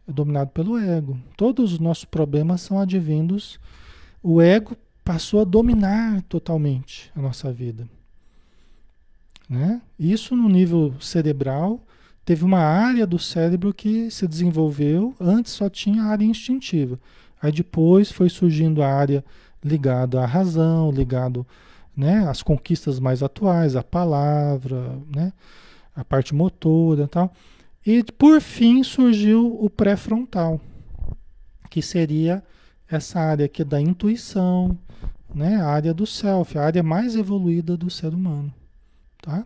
É dominado pelo ego. Todos os nossos problemas são advindos. O ego passou a dominar totalmente a nossa vida. Né? Isso no nível cerebral, teve uma área do cérebro que se desenvolveu, antes só tinha a área instintiva. Aí depois foi surgindo a área ligada à razão, ligado né, as conquistas mais atuais, a palavra, né, a parte motora e tal. E por fim surgiu o pré-frontal, que seria essa área aqui da intuição, né, a área do self, a área mais evoluída do ser humano, tá?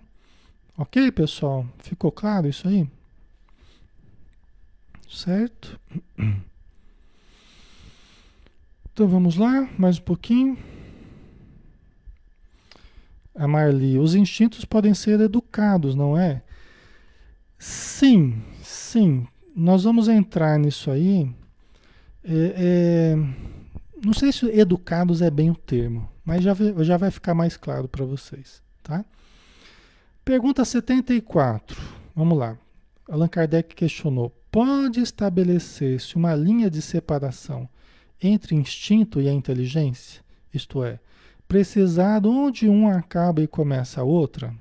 Ok, pessoal? Ficou claro isso aí? Certo? Então vamos lá, mais um pouquinho. A Marli, os instintos podem ser educados, não é? Sim, sim. Nós vamos entrar nisso aí. É, é, não sei se educados é bem o termo, mas já, já vai ficar mais claro para vocês, tá? Pergunta 74. Vamos lá. Allan Kardec questionou: pode estabelecer-se uma linha de separação entre instinto e a inteligência? Isto é, precisar onde um acaba e começa a outra.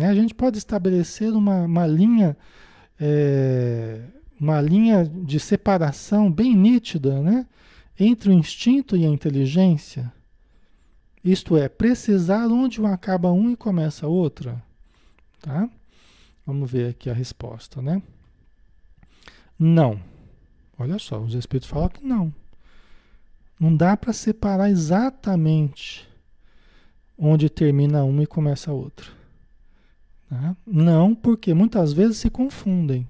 Né? A gente pode estabelecer uma, uma linha é, uma linha de separação bem nítida né? entre o instinto e a inteligência. Isto é, precisar onde acaba um e começa a outra. Tá? Vamos ver aqui a resposta, né? Não. Olha só, os espíritos falam que não. Não dá para separar exatamente onde termina uma e começa a outra. Tá? Não, porque muitas vezes se confundem.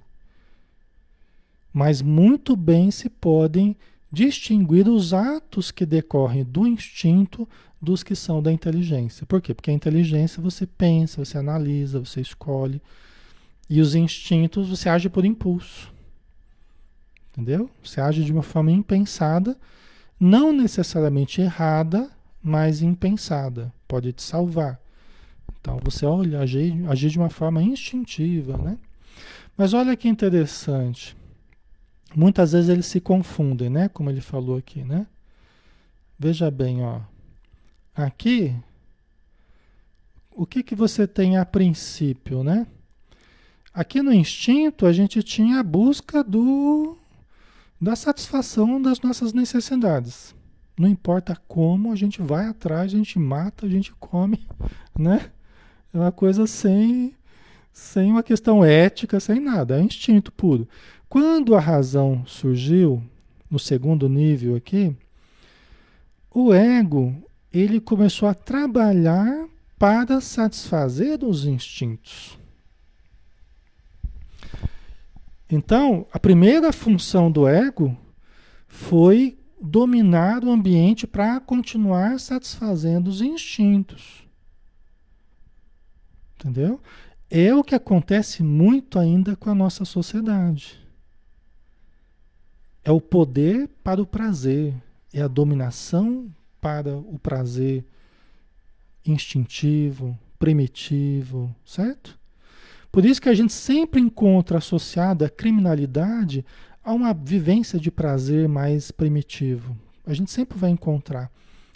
Mas muito bem se podem distinguir os atos que decorrem do instinto dos que são da inteligência. Por quê? Porque a inteligência você pensa, você analisa, você escolhe. E os instintos você age por impulso. Entendeu? Você age de uma forma impensada, não necessariamente errada, mas impensada. Pode te salvar. Então você olha, agir, agir de uma forma instintiva, né? Mas olha que interessante. Muitas vezes eles se confundem, né? Como ele falou aqui, né? Veja bem, ó. Aqui, o que que você tem a princípio, né? Aqui no instinto a gente tinha a busca do da satisfação das nossas necessidades. Não importa como, a gente vai atrás, a gente mata, a gente come, né? É uma coisa sem sem uma questão ética, sem nada, é instinto puro. Quando a razão surgiu, no segundo nível aqui, o ego, ele começou a trabalhar para satisfazer os instintos. Então, a primeira função do ego foi dominar o ambiente para continuar satisfazendo os instintos. Entendeu? É o que acontece muito ainda com a nossa sociedade. É o poder para o prazer, é a dominação para o prazer instintivo, primitivo, certo? Por isso que a gente sempre encontra associada a criminalidade a uma vivência de prazer mais primitivo. A gente sempre vai encontrar.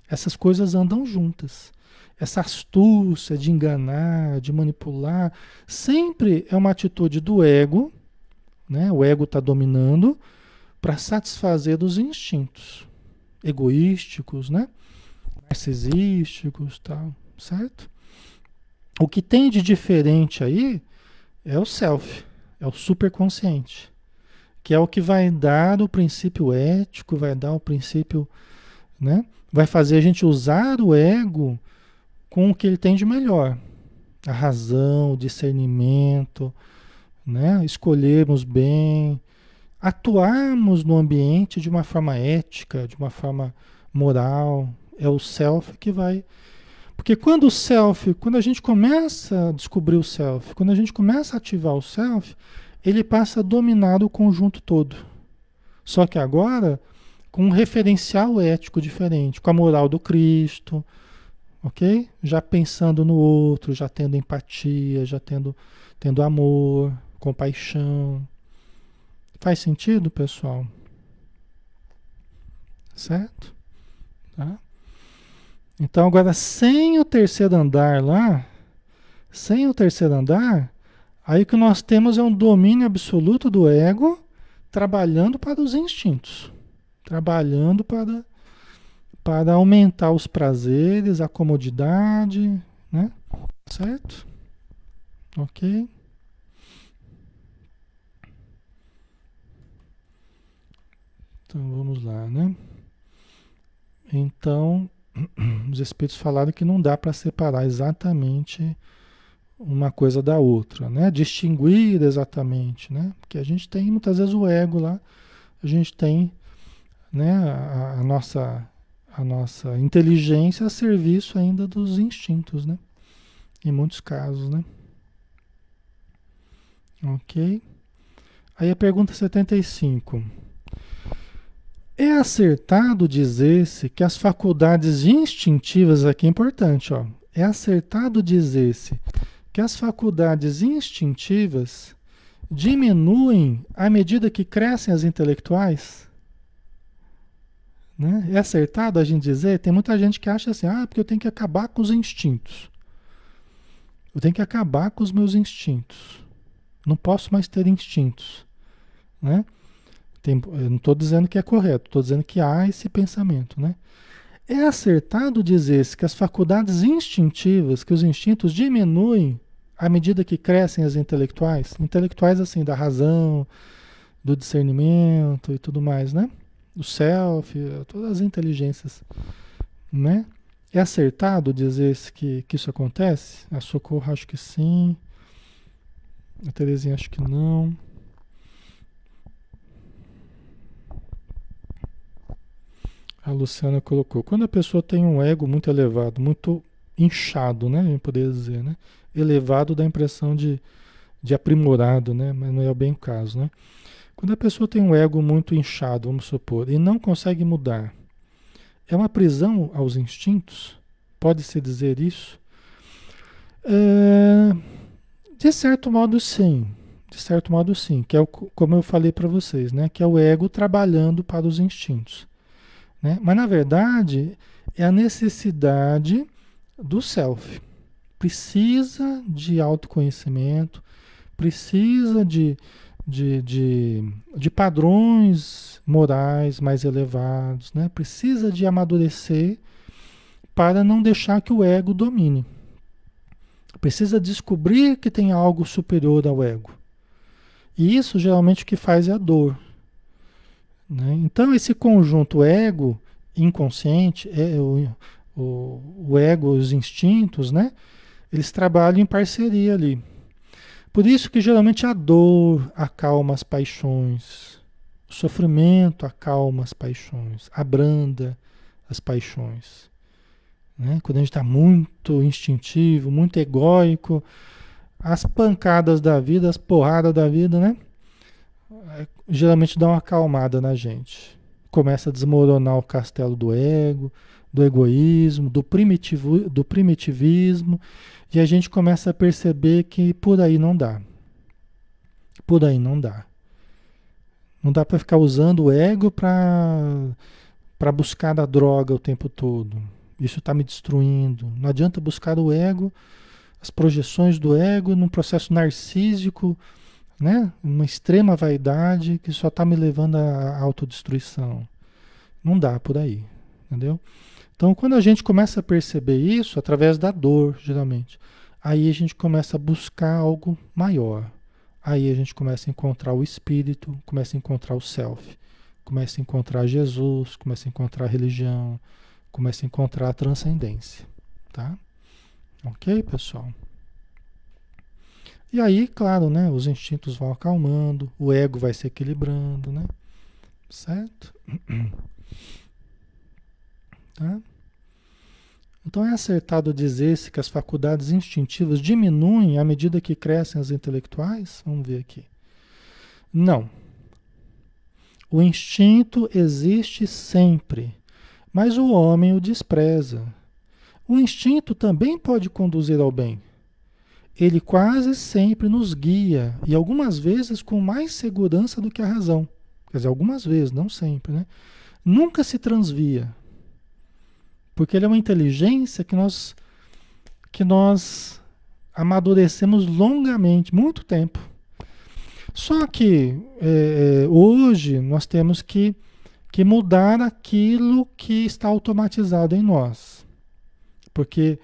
Essas coisas andam juntas. Essa astúcia de enganar, de manipular, sempre é uma atitude do ego, né? O ego está dominando para satisfazer os instintos egoísticos, né? narcisísticos, tal, certo? O que tem de diferente aí é o self, é o superconsciente, que é o que vai dar o princípio ético, vai dar o princípio, né? Vai fazer a gente usar o ego com o que ele tem de melhor, a razão, o discernimento, né? Escolhermos bem, atuarmos no ambiente de uma forma ética, de uma forma moral. É o self que vai. Porque quando o self, quando a gente começa a descobrir o self, quando a gente começa a ativar o self, ele passa a dominar o conjunto todo. Só que agora com um referencial ético diferente, com a moral do Cristo, ok? Já pensando no outro, já tendo empatia, já tendo, tendo amor, compaixão, Faz sentido, pessoal? Certo? Tá? Então, agora, sem o terceiro andar lá, sem o terceiro andar, aí o que nós temos é um domínio absoluto do ego trabalhando para os instintos, trabalhando para, para aumentar os prazeres, a comodidade, né? Certo? Ok? Então vamos lá, né? Então, os espíritos falaram que não dá para separar exatamente uma coisa da outra, né? Distinguir exatamente, né? Porque a gente tem muitas vezes o ego lá, a gente tem, né, a, a nossa a nossa inteligência a serviço ainda dos instintos, né? Em muitos casos, né? OK? Aí a pergunta 75. É acertado dizer-se que as faculdades instintivas, aqui é importante, ó, é acertado dizer-se que as faculdades instintivas diminuem à medida que crescem as intelectuais? Né? É acertado a gente dizer? Tem muita gente que acha assim, ah, porque eu tenho que acabar com os instintos. Eu tenho que acabar com os meus instintos. Não posso mais ter instintos. Né? Tem, eu não estou dizendo que é correto, estou dizendo que há esse pensamento, né? É acertado dizer-se que as faculdades instintivas, que os instintos diminuem à medida que crescem as intelectuais, intelectuais assim da razão, do discernimento e tudo mais, né? O self, todas as inteligências, né? É acertado dizer que, que isso acontece? A Socorro acho que sim. A Terezinha acho que não. A Luciana colocou. Quando a pessoa tem um ego muito elevado, muito inchado, né? Gente poderia dizer, né? Elevado dá a impressão de, de aprimorado, né? Mas não é bem o caso, né? Quando a pessoa tem um ego muito inchado, vamos supor, e não consegue mudar, é uma prisão aos instintos? Pode-se dizer isso? É, de certo modo, sim. De certo modo, sim. Que é o, como eu falei para vocês, né? Que é o ego trabalhando para os instintos. Né? Mas, na verdade, é a necessidade do self. Precisa de autoconhecimento, precisa de, de, de, de padrões morais mais elevados, né? precisa de amadurecer para não deixar que o ego domine. Precisa descobrir que tem algo superior ao ego. E isso geralmente o que faz é a dor. Né? Então esse conjunto ego inconsciente, é o, o, o ego, os instintos, né? Eles trabalham em parceria ali. Por isso que geralmente a dor acalma as paixões, o sofrimento acalma as paixões, abranda as paixões. Né? Quando a gente está muito instintivo, muito egóico, as pancadas da vida, as porradas da vida, né? É, geralmente dá uma acalmada na gente. Começa a desmoronar o castelo do ego, do egoísmo, do, primitivo, do primitivismo, e a gente começa a perceber que por aí não dá. Por aí não dá. Não dá para ficar usando o ego para buscar a droga o tempo todo. Isso está me destruindo. Não adianta buscar o ego, as projeções do ego num processo narcísico, né? uma extrema vaidade que só está me levando à autodestruição. Não dá por aí, entendeu? Então, quando a gente começa a perceber isso, através da dor, geralmente, aí a gente começa a buscar algo maior. Aí a gente começa a encontrar o espírito, começa a encontrar o self, começa a encontrar Jesus, começa a encontrar a religião, começa a encontrar a transcendência, tá? Ok, pessoal? E aí, claro, né, os instintos vão acalmando, o ego vai se equilibrando, né? Certo? Tá? Então é acertado dizer-se que as faculdades instintivas diminuem à medida que crescem as intelectuais? Vamos ver aqui. Não. O instinto existe sempre, mas o homem o despreza. O instinto também pode conduzir ao bem. Ele quase sempre nos guia, e algumas vezes com mais segurança do que a razão. Quer dizer, algumas vezes, não sempre, né? Nunca se transvia, porque ele é uma inteligência que nós, que nós amadurecemos longamente, muito tempo. Só que é, é, hoje nós temos que, que mudar aquilo que está automatizado em nós. Porque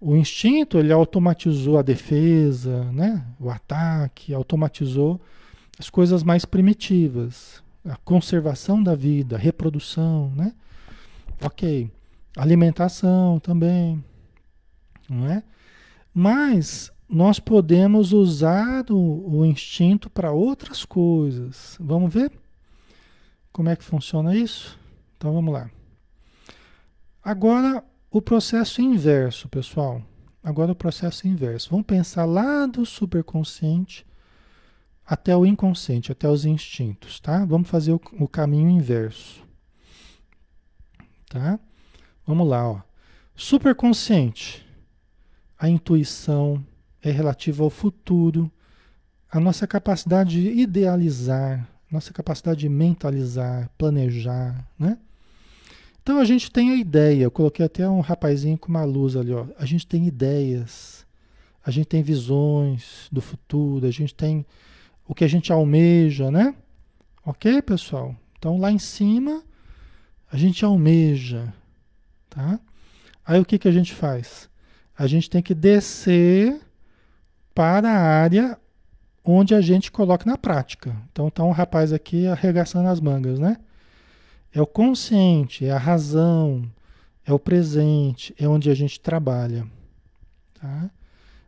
o instinto ele automatizou a defesa, né? o ataque, automatizou as coisas mais primitivas, a conservação da vida, a reprodução, né? Ok. Alimentação também, não é? Mas nós podemos usar o, o instinto para outras coisas. Vamos ver como é que funciona isso? Então vamos lá. Agora o processo inverso, pessoal. Agora o processo inverso. Vamos pensar lá do superconsciente até o inconsciente, até os instintos, tá? Vamos fazer o, o caminho inverso, tá? Vamos lá, ó. Superconsciente. A intuição é relativa ao futuro, a nossa capacidade de idealizar, nossa capacidade de mentalizar, planejar, né? Então a gente tem a ideia, eu coloquei até um rapazinho com uma luz ali, ó. A gente tem ideias, a gente tem visões do futuro, a gente tem o que a gente almeja, né? Ok, pessoal? Então lá em cima a gente almeja, Tá? Aí o que, que a gente faz? A gente tem que descer para a área onde a gente coloca na prática. Então tá um rapaz aqui arregaçando as mangas, né? É o consciente, é a razão, é o presente, é onde a gente trabalha. Tá?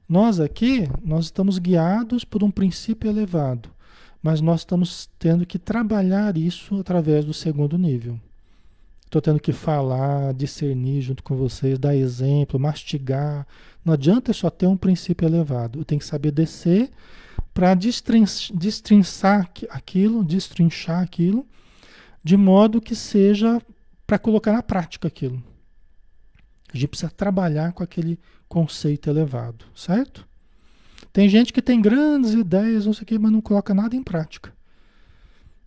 Nós aqui, nós estamos guiados por um princípio elevado, mas nós estamos tendo que trabalhar isso através do segundo nível. Estou tendo que falar, discernir junto com vocês, dar exemplo, mastigar. Não adianta só ter um princípio elevado. Eu tenho que saber descer para destrinçar aquilo, destrinchar aquilo, de modo que seja para colocar na prática aquilo. A gente precisa trabalhar com aquele conceito elevado, certo? Tem gente que tem grandes ideias, não sei o quê, mas não coloca nada em prática.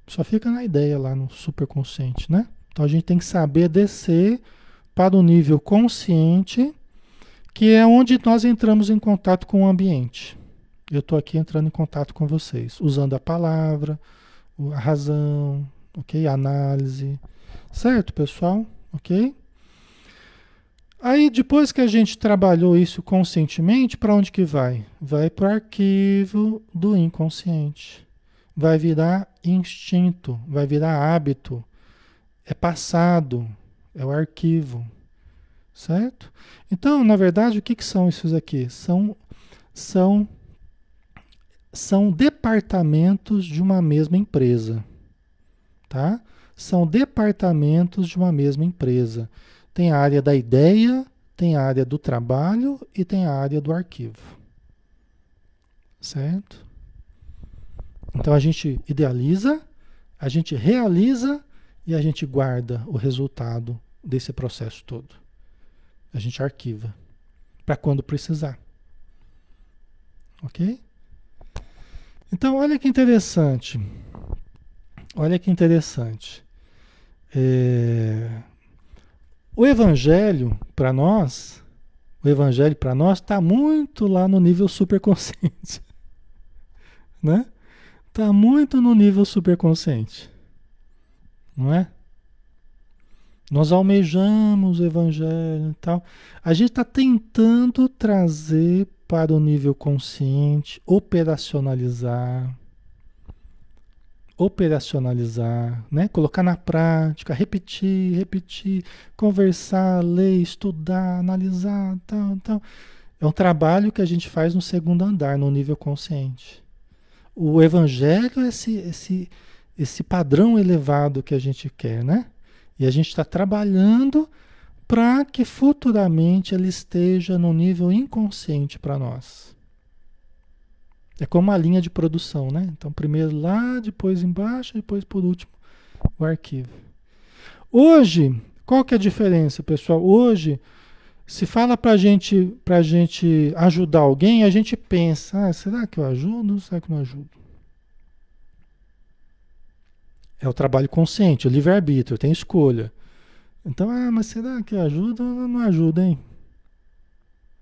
Só fica na ideia lá no superconsciente, né? Então a gente tem que saber descer para o nível consciente, que é onde nós entramos em contato com o ambiente. Eu estou aqui entrando em contato com vocês, usando a palavra, a razão, ok? Análise. Certo, pessoal? Ok? Aí depois que a gente trabalhou isso conscientemente, para onde que vai? Vai para o arquivo do inconsciente. Vai virar instinto, vai virar hábito, é passado, é o arquivo, certo? Então, na verdade, o que, que são esses aqui? São, são, são departamentos de uma mesma empresa, tá? São departamentos de uma mesma empresa. Tem a área da ideia, tem a área do trabalho e tem a área do arquivo. Certo? Então a gente idealiza, a gente realiza e a gente guarda o resultado desse processo todo. A gente arquiva para quando precisar. Ok? Então, olha que interessante. Olha que interessante. É... O Evangelho, para nós, o Evangelho para nós está muito lá no nível superconsciente. né? Está muito no nível superconsciente não é? Nós almejamos o evangelho e tal. A gente está tentando trazer para o nível consciente, operacionalizar, operacionalizar, né? Colocar na prática, repetir, repetir, conversar, ler, estudar, analisar, tal, tal. É um trabalho que a gente faz no segundo andar, no nível consciente. O evangelho é esse, esse esse padrão elevado que a gente quer, né? E a gente está trabalhando para que futuramente ele esteja no nível inconsciente para nós. É como uma linha de produção, né? Então, primeiro lá, depois embaixo, depois por último o arquivo. Hoje, qual que é a diferença, pessoal? Hoje, se fala para gente, a gente ajudar alguém, a gente pensa, ah, será que eu ajudo? Será que não ajudo? É o trabalho consciente, o livre-arbítrio, tem escolha. Então, ah, mas será que ajuda ou não ajuda, hein?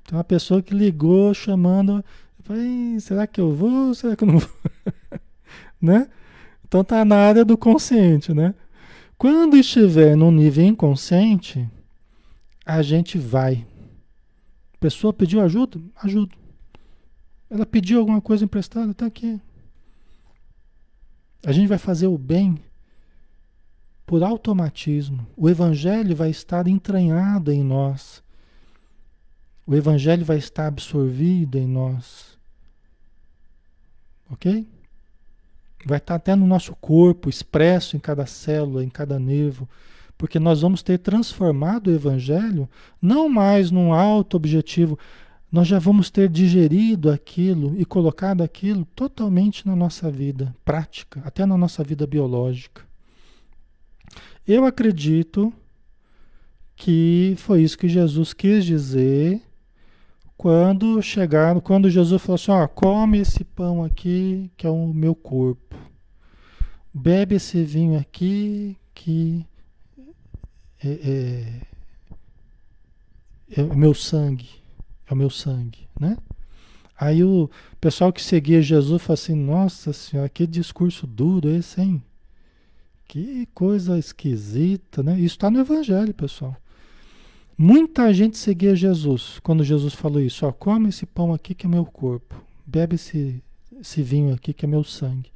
Então, a pessoa que ligou chamando, falei, será que eu vou ou será que eu não vou? né? Então, tá na área do consciente, né? Quando estiver no nível inconsciente, a gente vai. A pessoa pediu ajuda? Ajudo. Ela pediu alguma coisa emprestada? Tá aqui. A gente vai fazer o bem por automatismo. O Evangelho vai estar entranhado em nós. O Evangelho vai estar absorvido em nós. Ok? Vai estar até no nosso corpo, expresso em cada célula, em cada nervo, porque nós vamos ter transformado o Evangelho não mais num alto objetivo, nós já vamos ter digerido aquilo e colocado aquilo totalmente na nossa vida prática, até na nossa vida biológica. Eu acredito que foi isso que Jesus quis dizer quando chegaram, quando Jesus falou assim, ó, come esse pão aqui, que é o meu corpo. Bebe esse vinho aqui, que é, é, é o meu sangue, é o meu sangue, né? Aí o pessoal que seguia Jesus falou assim, nossa senhora, que discurso duro esse, hein? Que coisa esquisita, né? Isso está no Evangelho, pessoal. Muita gente seguia Jesus quando Jesus falou isso. Ó, come esse pão aqui que é meu corpo. Bebe esse, esse vinho aqui que é meu sangue.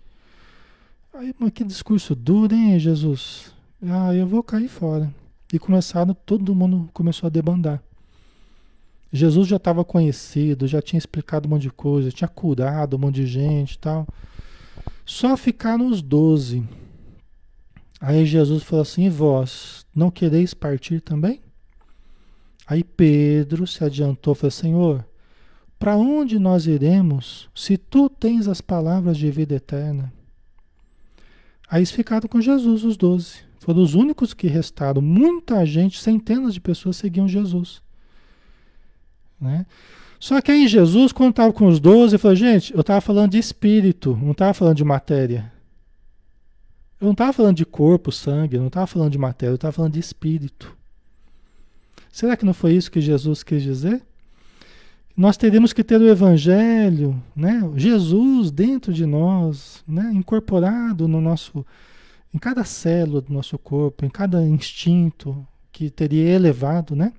Aí, mas que discurso duro, hein, Jesus? Ah, eu vou cair fora. E começaram, todo mundo começou a debandar. Jesus já estava conhecido, já tinha explicado um monte de coisa, tinha curado um monte de gente e tal. Só ficaram os doze. Aí Jesus falou assim: e vós, não quereis partir também? Aí Pedro se adiantou e falou: Senhor, para onde nós iremos se tu tens as palavras de vida eterna? Aí eles ficaram com Jesus, os doze. Foram os únicos que restaram. Muita gente, centenas de pessoas seguiam Jesus. Né? Só que aí Jesus, quando estava com os doze, falou: gente, eu estava falando de espírito, não estava falando de matéria. Eu não estava falando de corpo, sangue, não estava falando de matéria, eu estava falando de espírito. Será que não foi isso que Jesus quis dizer? Nós teríamos que ter o Evangelho, né? Jesus dentro de nós, né? incorporado no nosso, em cada célula do nosso corpo, em cada instinto que teria elevado, né?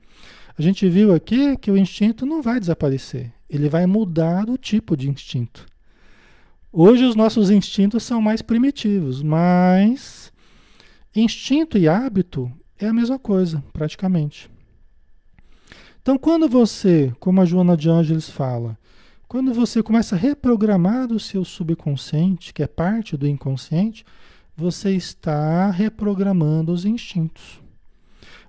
A gente viu aqui que o instinto não vai desaparecer, ele vai mudar o tipo de instinto. Hoje os nossos instintos são mais primitivos, mas instinto e hábito é a mesma coisa, praticamente. Então, quando você, como a Joana de Ângeles fala, quando você começa a reprogramar o seu subconsciente, que é parte do inconsciente, você está reprogramando os instintos.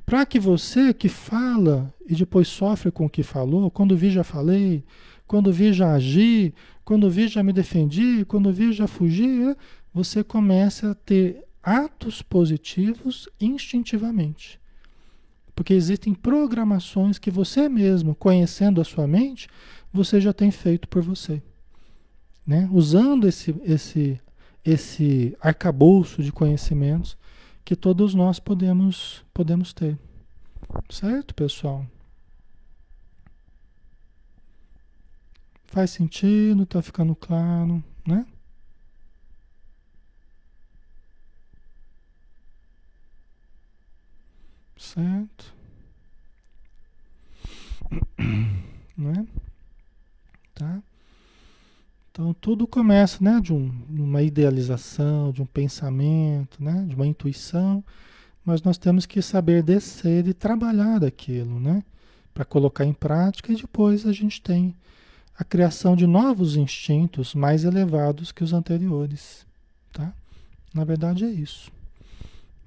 Para que você que fala e depois sofre com o que falou, quando vi já falei, quando vi já agi, quando vi já me defendi, quando vi já fugi, você começa a ter atos positivos instintivamente. Porque existem programações que você mesmo, conhecendo a sua mente, você já tem feito por você. Né? Usando esse, esse, esse arcabouço de conhecimentos que todos nós podemos, podemos ter. Certo, pessoal? Faz sentido, tá ficando claro, né? Certo? Né? Tá? Então tudo começa, né, de, um, uma idealização, de um pensamento, né, de uma intuição, mas nós temos que saber descer e trabalhar daquilo, né, para colocar em prática e depois a gente tem a criação de novos instintos mais elevados que os anteriores, tá? Na verdade é isso,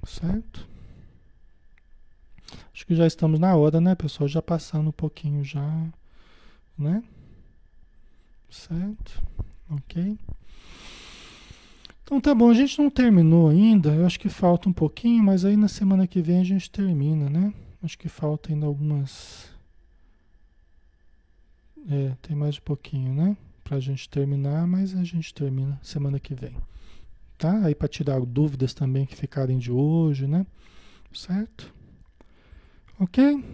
certo? Acho que já estamos na hora, né, pessoal? Já passando um pouquinho já, né? Certo? Ok? Então tá bom, a gente não terminou ainda. Eu acho que falta um pouquinho, mas aí na semana que vem a gente termina, né? Acho que falta ainda algumas. É, tem mais um pouquinho, né? Pra gente terminar, mas a gente termina semana que vem. Tá? Aí para tirar dúvidas também que ficarem de hoje, né? Certo? Ok?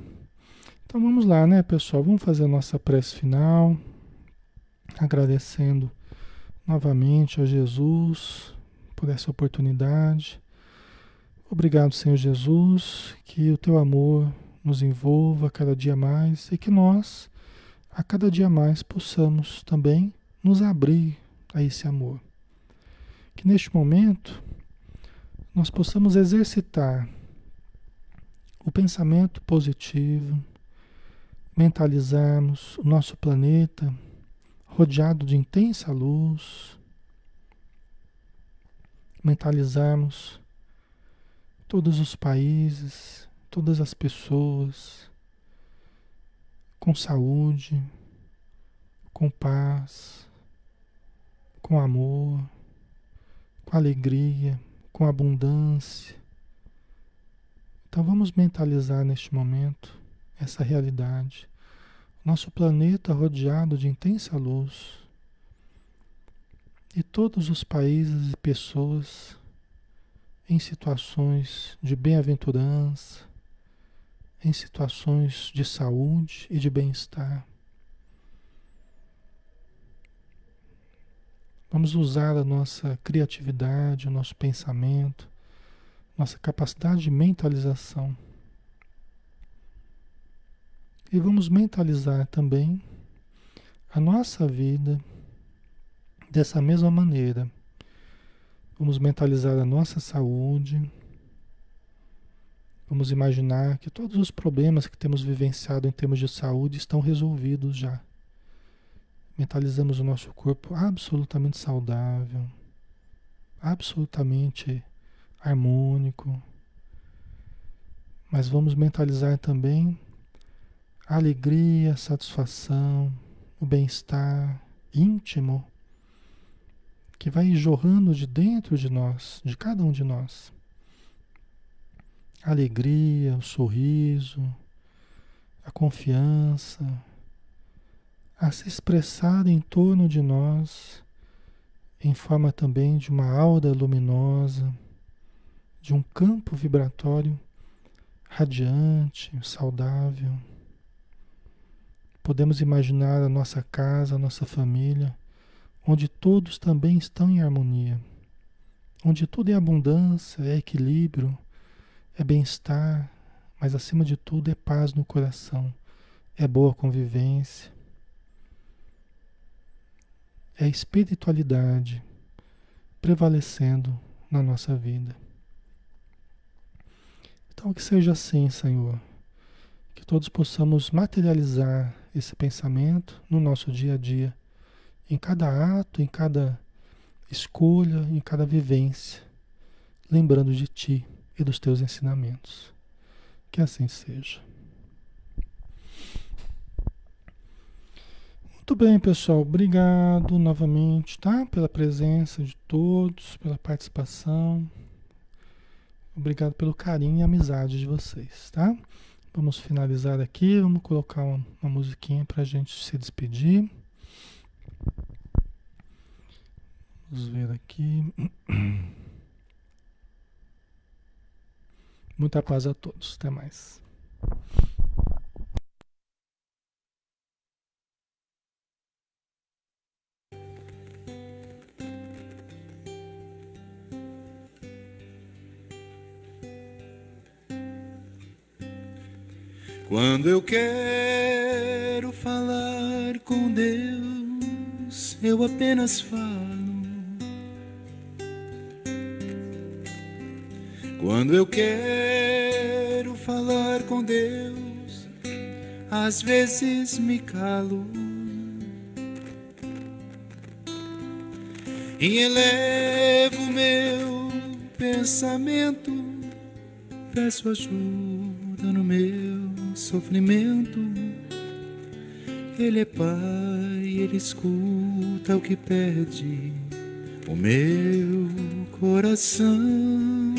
Então vamos lá, né, pessoal? Vamos fazer a nossa prece final agradecendo novamente a Jesus por essa oportunidade. Obrigado, Senhor Jesus, que o teu amor nos envolva cada dia mais e que nós, a cada dia mais, possamos também nos abrir a esse amor. Que neste momento nós possamos exercitar o pensamento positivo, mentalizarmos o nosso planeta rodeado de intensa luz, mentalizarmos todos os países, todas as pessoas com saúde, com paz, com amor, com alegria, com abundância. Então vamos mentalizar neste momento essa realidade nosso planeta rodeado de intensa luz e todos os países e pessoas em situações de bem-aventurança, em situações de saúde e de bem-estar. Vamos usar a nossa criatividade, o nosso pensamento, nossa capacidade de mentalização e vamos mentalizar também a nossa vida dessa mesma maneira. Vamos mentalizar a nossa saúde, Vamos imaginar que todos os problemas que temos vivenciado em termos de saúde estão resolvidos já. Mentalizamos o nosso corpo absolutamente saudável, absolutamente harmônico. Mas vamos mentalizar também a alegria, a satisfação, o bem-estar íntimo que vai jorrando de dentro de nós, de cada um de nós. A alegria, o sorriso, a confiança, a se expressar em torno de nós em forma também de uma aura luminosa, de um campo vibratório radiante, saudável. Podemos imaginar a nossa casa, a nossa família, onde todos também estão em harmonia, onde tudo é abundância, é equilíbrio, é bem-estar, mas acima de tudo é paz no coração, é boa convivência, é espiritualidade prevalecendo na nossa vida. Então, que seja assim, Senhor, que todos possamos materializar esse pensamento no nosso dia a dia, em cada ato, em cada escolha, em cada vivência, lembrando de Ti e dos Teus ensinamentos. Que assim seja. Muito bem, pessoal. Obrigado novamente, tá? Pela presença de todos, pela participação. Obrigado pelo carinho e amizade de vocês, tá? Vamos finalizar aqui. Vamos colocar uma, uma musiquinha para a gente se despedir. Vamos ver aqui. Muita paz a todos. Até mais. Quando eu quero falar com Deus, eu apenas falo. Quando eu quero falar com Deus, às vezes me calo. E elevo meu pensamento, peço ajuda no meu sofrimento. Ele é Pai, Ele escuta o que pede o meu coração.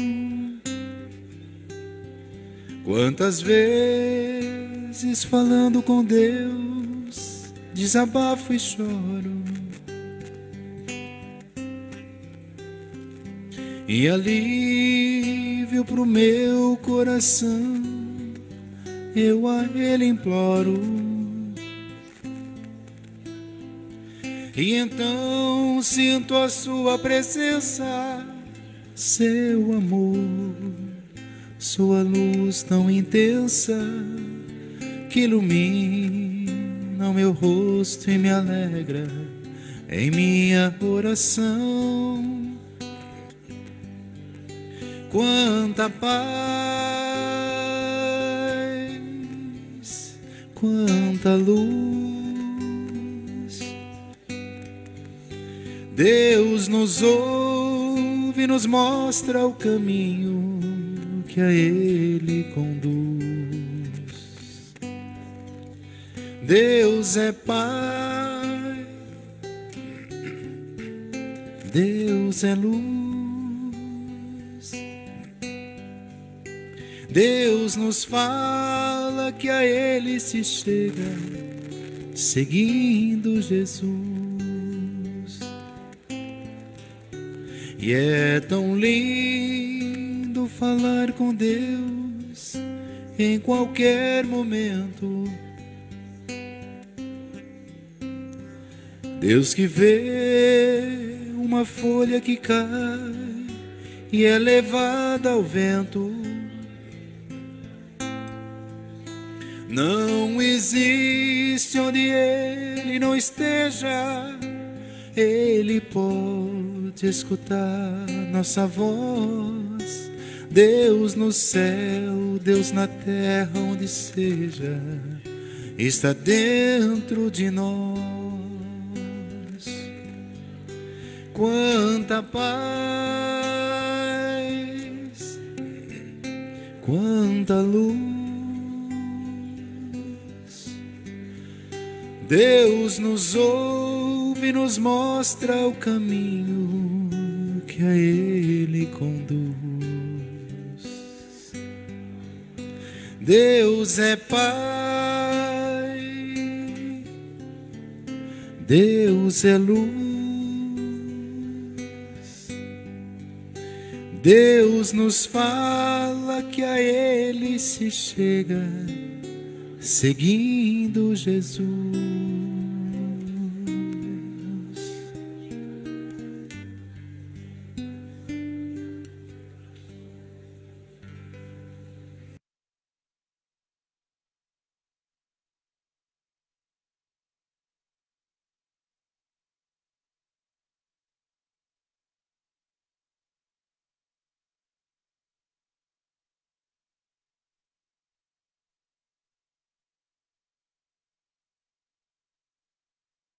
Quantas vezes falando com Deus, desabafo e choro. E alívio pro meu coração eu a Ele imploro. E então sinto a Sua presença, seu amor, Sua luz tão intensa que ilumina o meu rosto e me alegra em minha oração. Quanta paz quanta luz. Deus nos ouve e nos mostra o caminho que a Ele conduz. Deus é Pai, Deus é luz. Deus nos fala que a Ele se chega, seguindo Jesus. E é tão lindo falar com Deus em qualquer momento. Deus que vê uma folha que cai e é levada ao vento Não existe onde Ele não esteja, Ele pode escutar nossa voz. Deus no céu, Deus na terra onde seja, está dentro de nós. Quanta paz, quanta luz. Deus nos ouve e nos mostra o caminho que a Ele conduz. Deus é Pai, Deus é luz. Deus nos fala que a Ele se chega, seguindo Jesus.